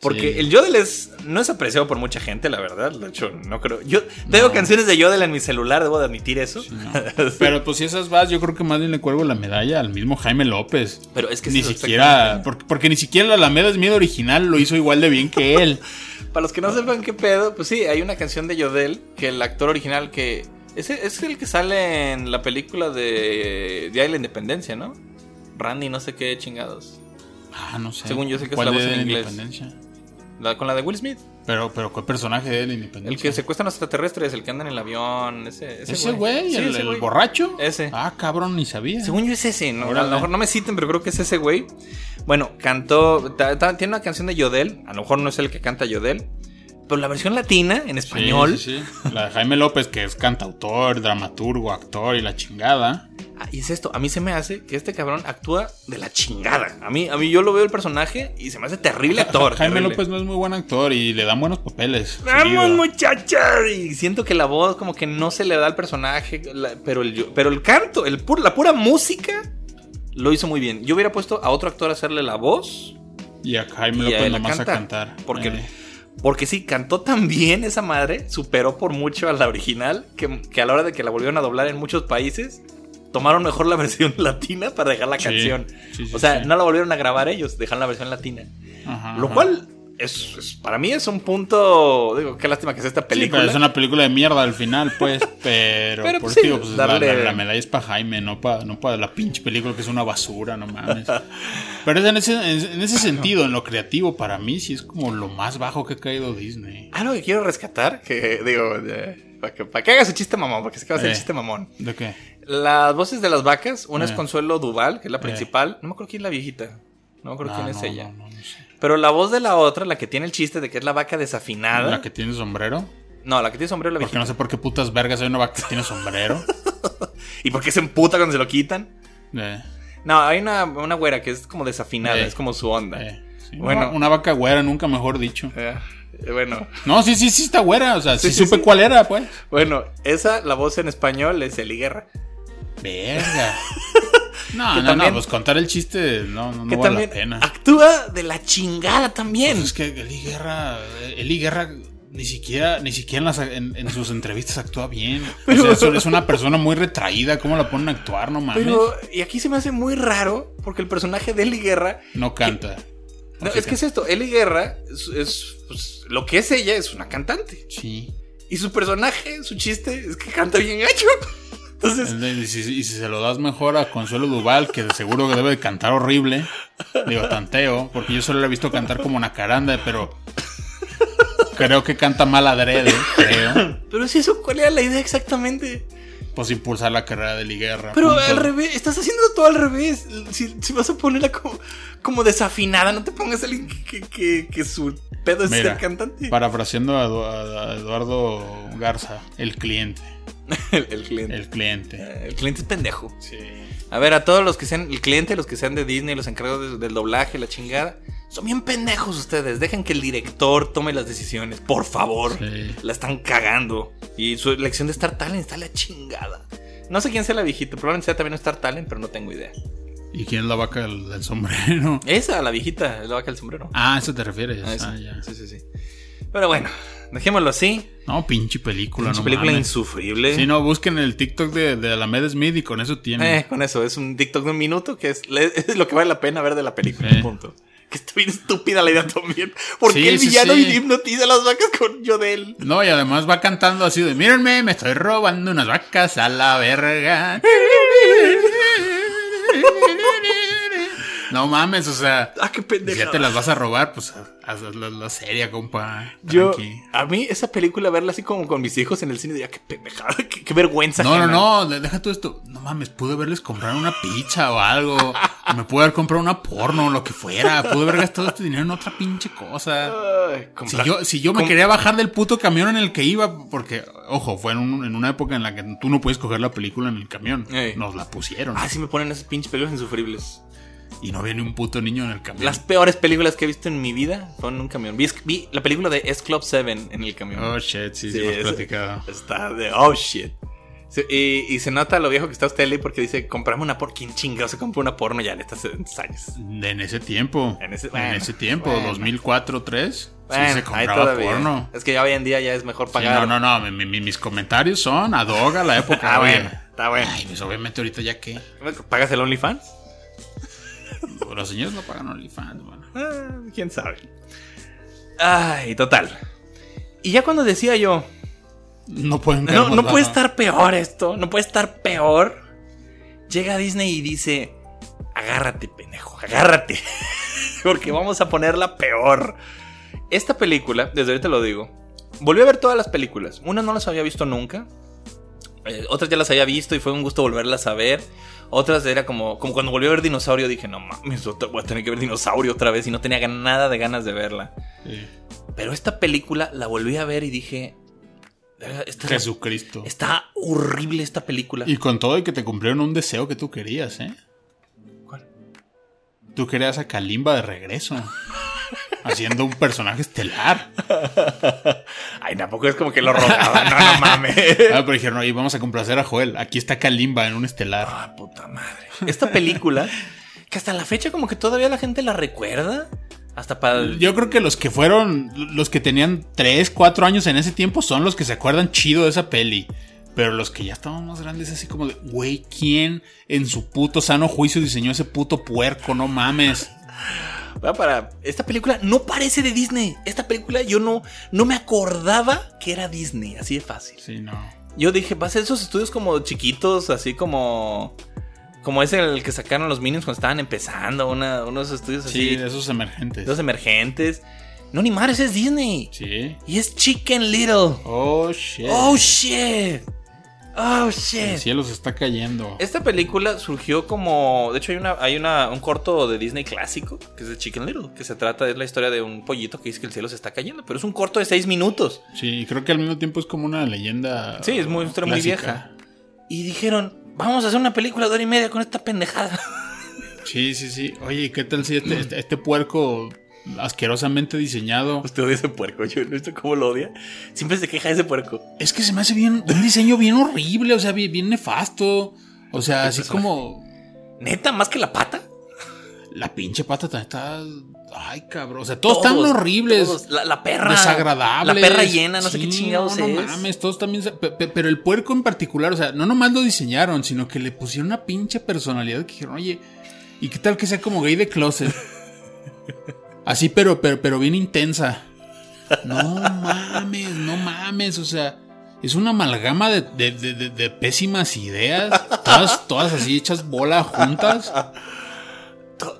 Porque Sí. el Yodel es, no es apreciado por mucha gente, la verdad. De hecho, no creo. Yo tengo canciones de Yodel en mi celular, debo de admitir eso. No. (laughs) Pero pues si esas vas, yo creo que más bien le cuelgo la medalla al mismo Jaime López. Pero es que ni es siquiera, porque, porque ni siquiera la Alameda Smith original lo hizo igual de bien que él. (laughs) Para los que no sepan qué pedo, pues sí, hay una canción de Yodel que el actor original que. Es el que sale en la película de Día de la Independencia, ¿no? Randy, no sé qué chingados. Ah, no sé. Según yo sé que es ¿Cuál la voz en inglés. La- con la de Will Smith. Pero, pero ¿cuál personaje de la Independencia? El que secuestran a los extraterrestres, el que anda en el avión. Ese, ese, ¿Ese güey? Sí, ¿El, ese el güey. borracho? Ese. Ah, cabrón, ni sabía. Según yo es ese, ¿no? A lo mejor no me citen, pero creo que es ese güey. Bueno, cantó. ta- ta- tiene una canción de Yodel. A lo mejor no es el que canta Yodel. Pero la versión latina, en Sí, español. sí, sí. La de Jaime López, que es cantautor, dramaturgo, actor y la chingada. Ah, y es esto, a mí se me hace que este cabrón actúa de la chingada. A mí, a mí yo lo veo el personaje y se me hace terrible (laughs) actor. Jaime terrible. López no es muy buen actor y le dan buenos papeles. ¡Vamos, muchacha! Y siento que la voz como que no se le da al personaje, la- pero, el, pero el canto, el pur- la pura música, lo hizo muy bien. Yo hubiera puesto a otro actor a hacerle la voz, Y a Jaime Y a López él nomás a canta, cantar. porque- Eh, porque sí, cantó tan bien esa madre, superó por mucho a la original, que, que a la hora de que la volvieron a doblar en muchos países, tomaron mejor la (laughs) versión latina para dejar la Sí, canción. sí, sí, o sea, no la volvieron a grabar ellos, dejaron la versión latina. ajá, Lo ajá. cual, es, es- para mí es un punto, digo, qué lástima que es esta Sí, película. pero es una película de mierda al final, pues. (laughs) Pero, Pero, por pues, sí, pues, darle- la, la- la medalla es para Jaime, no para no pa la pinche película que es una basura, no mames. Pero en ese, en, en ese sentido, en lo creativo, para mí sí es como lo más bajo que ha caído Disney. Algo que quiero rescatar, que digo, eh, para que, para que haga su chiste mamón, porque sé que va a ser Eh. chiste mamón. ¿De qué? Las voces de las vacas, una es Eh. Consuelo Duval, que es la principal. No me acuerdo quién es la viejita. No me acuerdo No, quién es no, ella. no sé. Pero la voz de la otra, la que tiene el chiste de que es la vaca desafinada. ¿La que tiene sombrero? No, la que tiene sombrero la Porque viejita. no sé por qué putas vergas hay una vaca que tiene sombrero. (laughs) ¿Y por qué se emputa cuando se lo quitan? Eh, No, hay una, una güera que es como desafinada, Eh. es como su onda. eh, sí, Bueno. una, una vaca güera, nunca mejor dicho. Eh, bueno, No, sí, sí, sí está güera. O sea, sí, Sí, sí, supe cuál era, pues. bueno, esa, la voz en español es Eli Guerra. Verga. (laughs) No, Que no, también- no, pues contar el chiste no, no, no que vale también la pena. actúa de la chingada también. Pues es que Eli Guerra, Eli Guerra ni siquiera, ni siquiera en, las- en- en sus entrevistas actúa bien. Pero- o sea, es, una persona muy retraída. ¿Cómo la ponen a actuar? No mames. Pero, y aquí se me hace muy raro, porque el personaje de Eli Guerra. no canta. No, es que es esto: Eli Guerra es, es, pues, lo que es ella, es una cantante. Sí. Y su personaje, su chiste, es que canta bien gacho. Entonces, Y si, y si se lo das mejor a Consuelo Duval, que de seguro que debe de cantar horrible, digo, tanteo, porque yo solo la he visto cantar como una caranda, pero creo que canta mal adrede, creo. pero si eso, ¿cuál era la idea exactamente? Pues impulsar la carrera de Liguerra. Pero punto. al revés, estás haciendo todo al revés. Si, si vas a ponerla como, como desafinada, no te pongas a alguien que, que, que- que su pedo es Mira, ser cantante. Parafraseando a Eduardo Garza, el cliente. (laughs) El, el cliente. El cliente. Eh, El cliente es pendejo. Sí. A ver, a todos los que sean el cliente, los que sean de Disney, los encargados de- del doblaje, la chingada, son bien pendejos ustedes. Dejen que el director tome las decisiones, por favor. Sí. La están cagando. Y su elección de Star Talent está la chingada. No sé quién sea la viejita, probablemente sea también Star Talent, pero no tengo idea. ¿Y quién es la vaca del, del sombrero? Esa, la viejita, es la vaca del sombrero. Ah, ¿a eso te refieres? Ah, esa. Ah, ya. Sí, sí, sí. Pero bueno, dejémoslo así. No, pinche película, Pinche no película mames. insufrible. Si no, busquen el TikTok de, de Alamed Smith y con eso tienen. Eh, con eso, es un TikTok de un minuto que es, (laughs) es lo que vale la pena ver de la película. Sí. Punto. Que está bien estúpida la idea también. Porque Sí, el sí, villano hipnotiza a las vacas con Yodel. No, y además va cantando así de, mírenme, me estoy robando unas vacas a la verga. (laughs) No mames, o sea, Ah, qué si pendeja. ya te las vas a robar, pues haz la, la seria, compa. Yo, a mí esa película, verla así como con mis hijos en el cine, ya qué pendejada, (laughs) qué, qué vergüenza. No, no, no, de- deja todo esto. No mames, pude haberles comprado una pizza o algo. Me pude haber comprado una porno o lo que fuera. Pude haber gastado este dinero en otra pinche cosa. Ay, Si comprar- yo, si yo me quería bajar del puto camión en el que iba, porque, ojo, fue en, un- en una época en la que tú no puedes coger la película en el camión. Nos la pusieron. Ah, sí me ponen esas pinches películas insufribles. Y no había ni un puto niño en el camión. Las peores películas que he visto en mi vida fueron en un camión. Vi, vi la película de S Club 7 en el camión. Oh, shit, sí, sí, Sí, es- platicado. Está de oh shit. Sí, y, y se nota lo viejo que está usted, Lee, porque dice, comprame una por ¿Quién chingado se compró una porno ya en estos años? En ese tiempo. En ese- en bueno, ese tiempo, bueno. 2004, 2003. Bueno, sí se compraba porno. Es que ya hoy en día ya es mejor Sí, pagar. no, no, no. mi- mi- mis comentarios son ad hoc a la (laughs) época. Ah, bueno, está bueno. Ay, pues obviamente ahorita ya que. ¿Pagas el OnlyFans? Los señores no pagan OnlyFans, bueno. Ah, quién sabe. Ay, total. Y ya cuando decía yo, No pueden no, puede estar peor esto, no puede estar peor. Llega Disney y dice, agárrate, pendejo, agárrate. (laughs) Porque vamos a ponerla peor. Esta película, desde ahorita lo digo, volví a ver todas las películas. Unas no las había visto nunca. eh, otras ya las había visto y fue un gusto volverlas a ver. Otras era como, como cuando volví a ver Dinosaurio, dije, no mames, voy a tener que ver Dinosaurio otra vez y no tenía nada de ganas de verla. Sí. Pero esta película la volví a ver y dije, "Verga, esta Jesucristo. está horrible esta película. Y con todo y que te cumplieron un deseo que tú querías, ¿eh? ¿Cuál? Tú querías a Kalimba de regreso. (laughs) haciendo un personaje estelar. (laughs) Ay, tampoco es como que lo rogaban, no, no mames. (laughs) Ah, pero dijeron, oye, vamos a complacer a Joel. Aquí está Kalimba en un estelar. Ah, puta madre. Esta película, (laughs) que hasta la fecha como que todavía la gente la recuerda. Hasta para... el- Yo creo que los que fueron, los que tenían 3, 4 años en ese tiempo son los que se acuerdan chido de esa peli. Pero los que ya estaban más grandes, así como de, güey, ¿quién en su puto sano juicio diseñó ese puto puerco? No mames. Para... Esta película no parece de Disney. Esta película yo no, no me acordaba que era Disney, así de fácil. Sí, no. Yo dije, va a ser esos estudios como chiquitos, así como... Como ese el que sacaron los Minions cuando estaban empezando, una, unos estudios así, Sí, de esos emergentes. emergentes. No, ni madres, es Disney. Sí. Y es Chicken Little. Oh, shit. Oh, shit. Oh, El shit. cielo se está cayendo. Esta película surgió como. De hecho, hay una, hay una, un corto de Disney clásico, que es de Chicken Little, que se trata de la historia de un pollito que dice que el cielo se está cayendo. Pero es un corto de seis minutos. Sí, creo que al mismo tiempo es como una leyenda. Sí, es muy, una historia muy vieja. Y dijeron, vamos a hacer una película de hora y media con esta pendejada. Sí, sí, sí. Oye, ¿qué tal si este, este, este puerco asquerosamente diseñado? Usted odia ese puerco, yo no visto cómo lo odia. Siempre se queja de ese puerco. Es que se me hace bien, un diseño bien horrible, o sea, bien, bien nefasto. O sea, así personaje. como Neta, más que la pata. la pinche pata también está. Ay, cabrón. O sea, todos, están horribles. todos. La, la perra. desagradables. La perra llena, no sé qué chingados no, no es. mames, todos también. Pero el puerco en particular, o sea, no nomás lo diseñaron, sino que le pusieron una pinche personalidad que dijeron, oye, ¿y qué tal que sea como gay de closet? (laughs) Así, pero, pero, pero bien intensa. No mames, no mames, o sea. Es una amalgama de, de- de- de- pésimas ideas. Todas, todas así hechas bola juntas.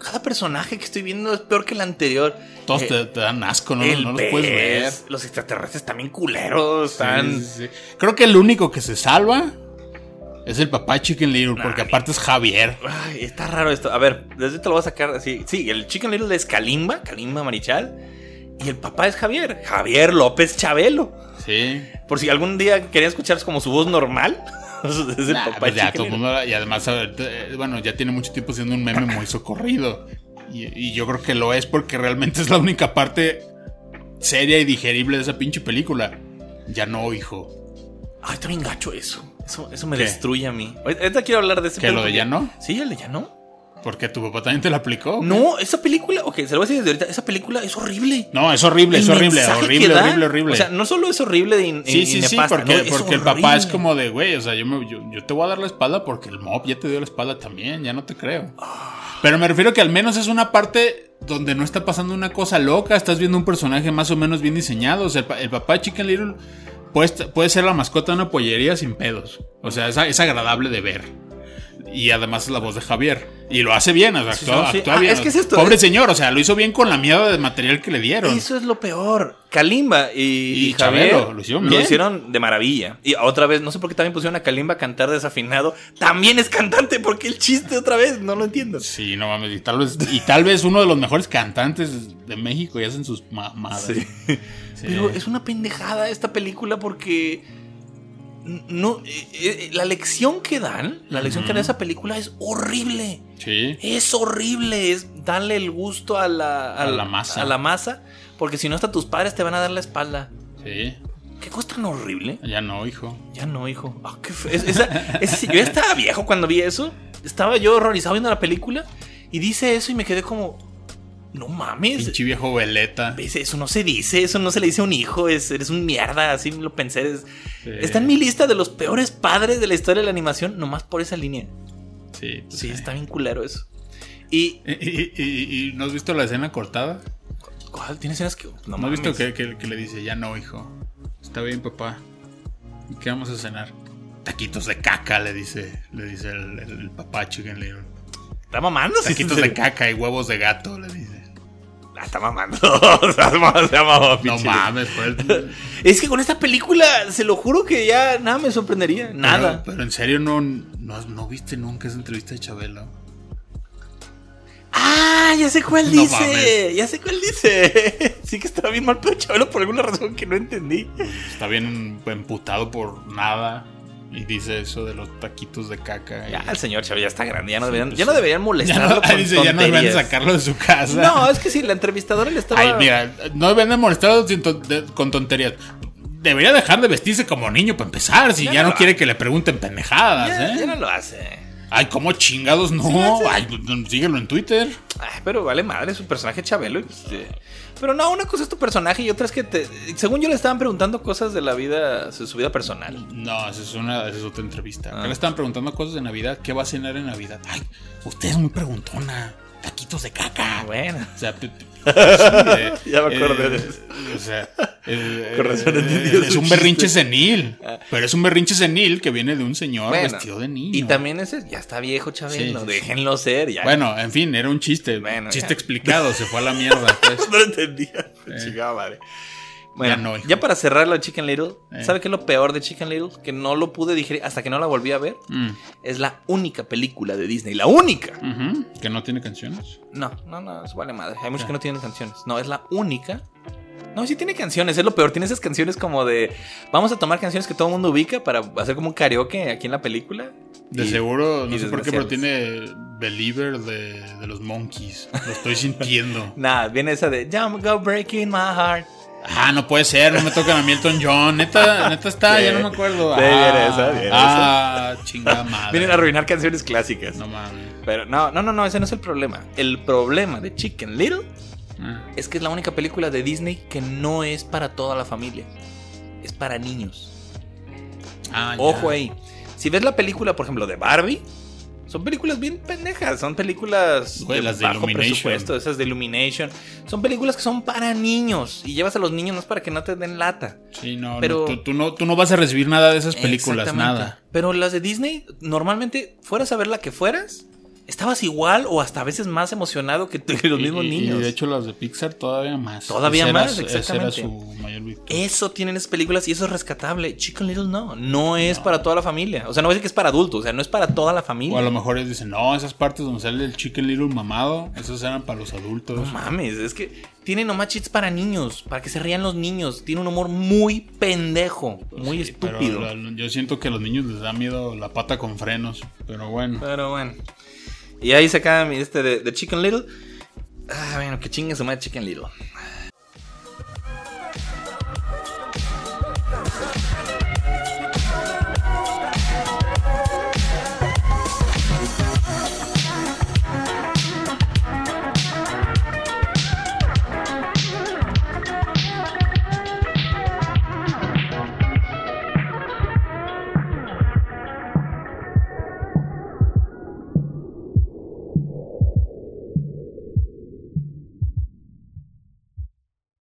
Cada personaje que estoy viendo es peor que el anterior. Todos Eh, te, te dan asco, no, no los puedes ver. Los extraterrestres también culeros. Están. Sí, sí, sí. Creo que el único que se salva es el papá Chicken Little, porque aparte es Javier. Ay, está raro esto. A ver, desde te lo voy a sacar así. Sí, el Chicken Little es Kalimba, Kalimba Marichal. Y el papá es Javier, Javier López Chabelo. Sí. Por si algún día querían escuchar como su voz normal. (laughs) es el Nah, papá pues de ya, todo el Little. mundo- y además, a ver, eh, bueno, ya tiene mucho tiempo siendo un meme muy socorrido. Y, y yo creo que lo es porque realmente es la única parte seria y digerible de esa pinche película. Ya no, hijo. Ay, está bien gacho eso. Eso, eso me ¿Qué? destruye a mí. Ahorita quiero hablar de ese ¿Que lo de ya no? Sí, el de ya no. Porque tu papá también te la aplicó. No, esa película, ok, se lo voy a decir desde ahorita. Esa película es horrible. No, es horrible, es horrible, horrible, horrible, horrible. O sea, no solo es horrible y, y- Sí, y sí, sí, porque, no, porque el papá es como de, güey, o sea, yo, me, yo, yo te voy a dar la espalda porque el mob ya te dio la espalda también, ya no te creo. Pero me refiero que al menos es una parte donde no está pasando una cosa loca, estás viendo un personaje más o menos bien diseñado, o sea, el, el papá de Chicken Little puede, puede ser la mascota de una pollería sin pedos, o sea, es, es agradable de ver. Y además es la voz de Javier. Y lo hace bien, o sea, actúa, sí. actúa Ah, bien. es que es esto, Pobre es- señor, o sea, lo hizo bien con la mierda de material que le dieron. Eso es lo peor. Kalimba y, Y y Javier Chabelo, lo hicieron bien. hicieron de maravilla. Y otra vez, no sé por qué también pusieron a Kalimba a cantar desafinado. También es cantante, porque el chiste otra vez, no lo entiendo. Sí, no mames. Y tal vez, y tal vez uno de los mejores cantantes de México y hacen sus mamadas. Sí. Sí. Pero es una pendejada esta película porque no eh, eh, la lección que dan, la lección que da esa película es horrible. Sí. Es horrible, es darle el gusto a la, A la masa. A la masa, porque si no hasta tus padres te van a dar la espalda. Sí. ¿Qué cosa tan horrible? Ya no, hijo. Ya no, hijo. Ah, qué fe- es- esa- ese- yo estaba viejo cuando vi eso. Estaba yo horrorizado viendo la película y dice eso y me quedé como, no mames. Pinche viejo veleta. ¿Ves? Eso no se dice, eso no se le dice a un hijo, es, eres un mierda, así lo pensé. es- Sí. Está en mi lista de los peores padres de la historia de la animación, nomás por esa línea. Sí. pues, Sí, está bien culero eso. Y, ¿Y, y- y- no has visto la escena cortada? ¿cuál? ¿Tienes escenas que.? ¿No, has mames. visto que, que- que le dice, ya no, hijo? Está bien, papá. ¿Y qué vamos a cenar? Taquitos de caca, le dice, le dice el, el- el papá Chicken Little. Está mamando, Taquitos de caca y huevos de gato, le dice. Ah, está mamando. Mamando, está mamando, No mames, el- (laughs) Es que con esta película, se lo juro que ya nada me sorprendería. Nada. Pero, pero en serio, no, no, no viste nunca esa entrevista de Chabelo. Ah, ya sé cuál No dice. mames. Ya sé cuál dice. (laughs) sí que estaba bien mal pero Chabelo por alguna razón que no entendí. Está bien emputado por nada. Y dice eso de los taquitos de caca. y- Ya, el señor Chabelo ya está grande. Ya no Sí, deberían, pues (laughs) (laughs) ya no deberían Ya molestarlo no, con dice, ya no deben tonterías. sacarlo de su casa. No, es que sí, la entrevistadora le estaba. Ay, mira, no deben de molestarlo con tonterías. Debería dejar de vestirse como niño para empezar, si Ya ya, no quiere que le pregunten pendejadas, ya, ¿eh? ya no lo hace. Ay, ¿cómo chingados no? Ay, pues, síguelo en Twitter. Ay, pero vale madre, su personaje Chabelo. y, eh, Pero no, una cosa es tu personaje y otra es que te, según yo le estaban preguntando cosas de la vida, de su vida personal. No, esa es, una, esa es otra entrevista. Ah. Le estaban preguntando cosas de Navidad. ¿Qué va a cenar en Navidad? Ay, usted es muy preguntona. Taquitos de caca. Bueno. O sea, (laughs) sí, (laughs) eh, Ya me acordé eh, de eso. O sea, eh, (laughs) eh, es un berrinche senil. Ah. Pero es un berrinche senil que viene de un señor Bueno, vestido de niño. Y también ese ya está viejo Chabelo, Sí, sí, sí. déjenlo ser ya. Bueno, en fin, era un chiste. Bueno, chiste ya. explicado, se fue a la mierda. pues. no lo entendía. Eh. Chingada madre. Bueno, Ya no, ya, para cerrar lo de Chicken Little, Eh. ¿sabe qué es lo peor de Chicken Little? Que no lo pude digerir hasta que no la volví a ver. Mm. Es la única película de Disney, la única. Que no tiene canciones. No, no, no, eso vale madre. Hay muchos que no tienen canciones. No, es la única. No, sí tiene canciones, es lo peor. Tiene esas canciones como de. Vamos a tomar canciones que todo el mundo ubica para hacer como un karaoke aquí en la película. De Y- seguro, no sé por qué, pero tiene Believer de, de los Monkeys. Lo estoy sintiendo. (laughs) Nada, viene esa de Jump Go Breaking My Heart. Ah, no puede ser, no me tocan a Milton John. Neta, neta está, Sí. ya no me acuerdo. Sí, ah, viene esa, ah, chingada madre. Vienen a arruinar canciones clásicas. No mames. Pero no, no, no, no, ese no es el problema. El problema de Chicken Little Ah. es que es la única película de Disney que no es para toda la familia. Es para niños. Ah, ya. Ojo ahí. Si ves la película, por ejemplo, de Barbie, son películas bien pendejas. Son películas Güey, las de bajo presupuesto, esas de Illumination. Son películas que son para niños. Y llevas a los niños no es para que no te den lata. Sí, no, Pero- no, tú, tú no, tú no vas a recibir nada de esas películas, nada. Pero las de Disney, normalmente, fueras a ver la que fueras, estabas igual o hasta a veces más emocionado que, los Y- mismos y, niños. Y de hecho las de Pixar todavía más. Todavía Ese era más, esa exactamente. era su mayor virtud. Eso tienen esas películas y eso es rescatable. Chicken Little no, no es No. para toda la familia. O sea, no voy a decir que es para adultos, o sea, no es para toda la familia. O a lo mejor ellos dicen, no, esas partes donde sale el Chicken Little mamado, esos eran para los adultos. No mames, es que tiene nomás cheats para niños, para que se rían los niños. Tiene un humor muy pendejo, muy Sí, pero estúpido. la- yo siento que a los niños les da miedo la pata con frenos. Pero bueno. Pero bueno. Y ahí se acaba mi este de, de Chicken Little. Ah, bueno, que chingue su madre Chicken Little.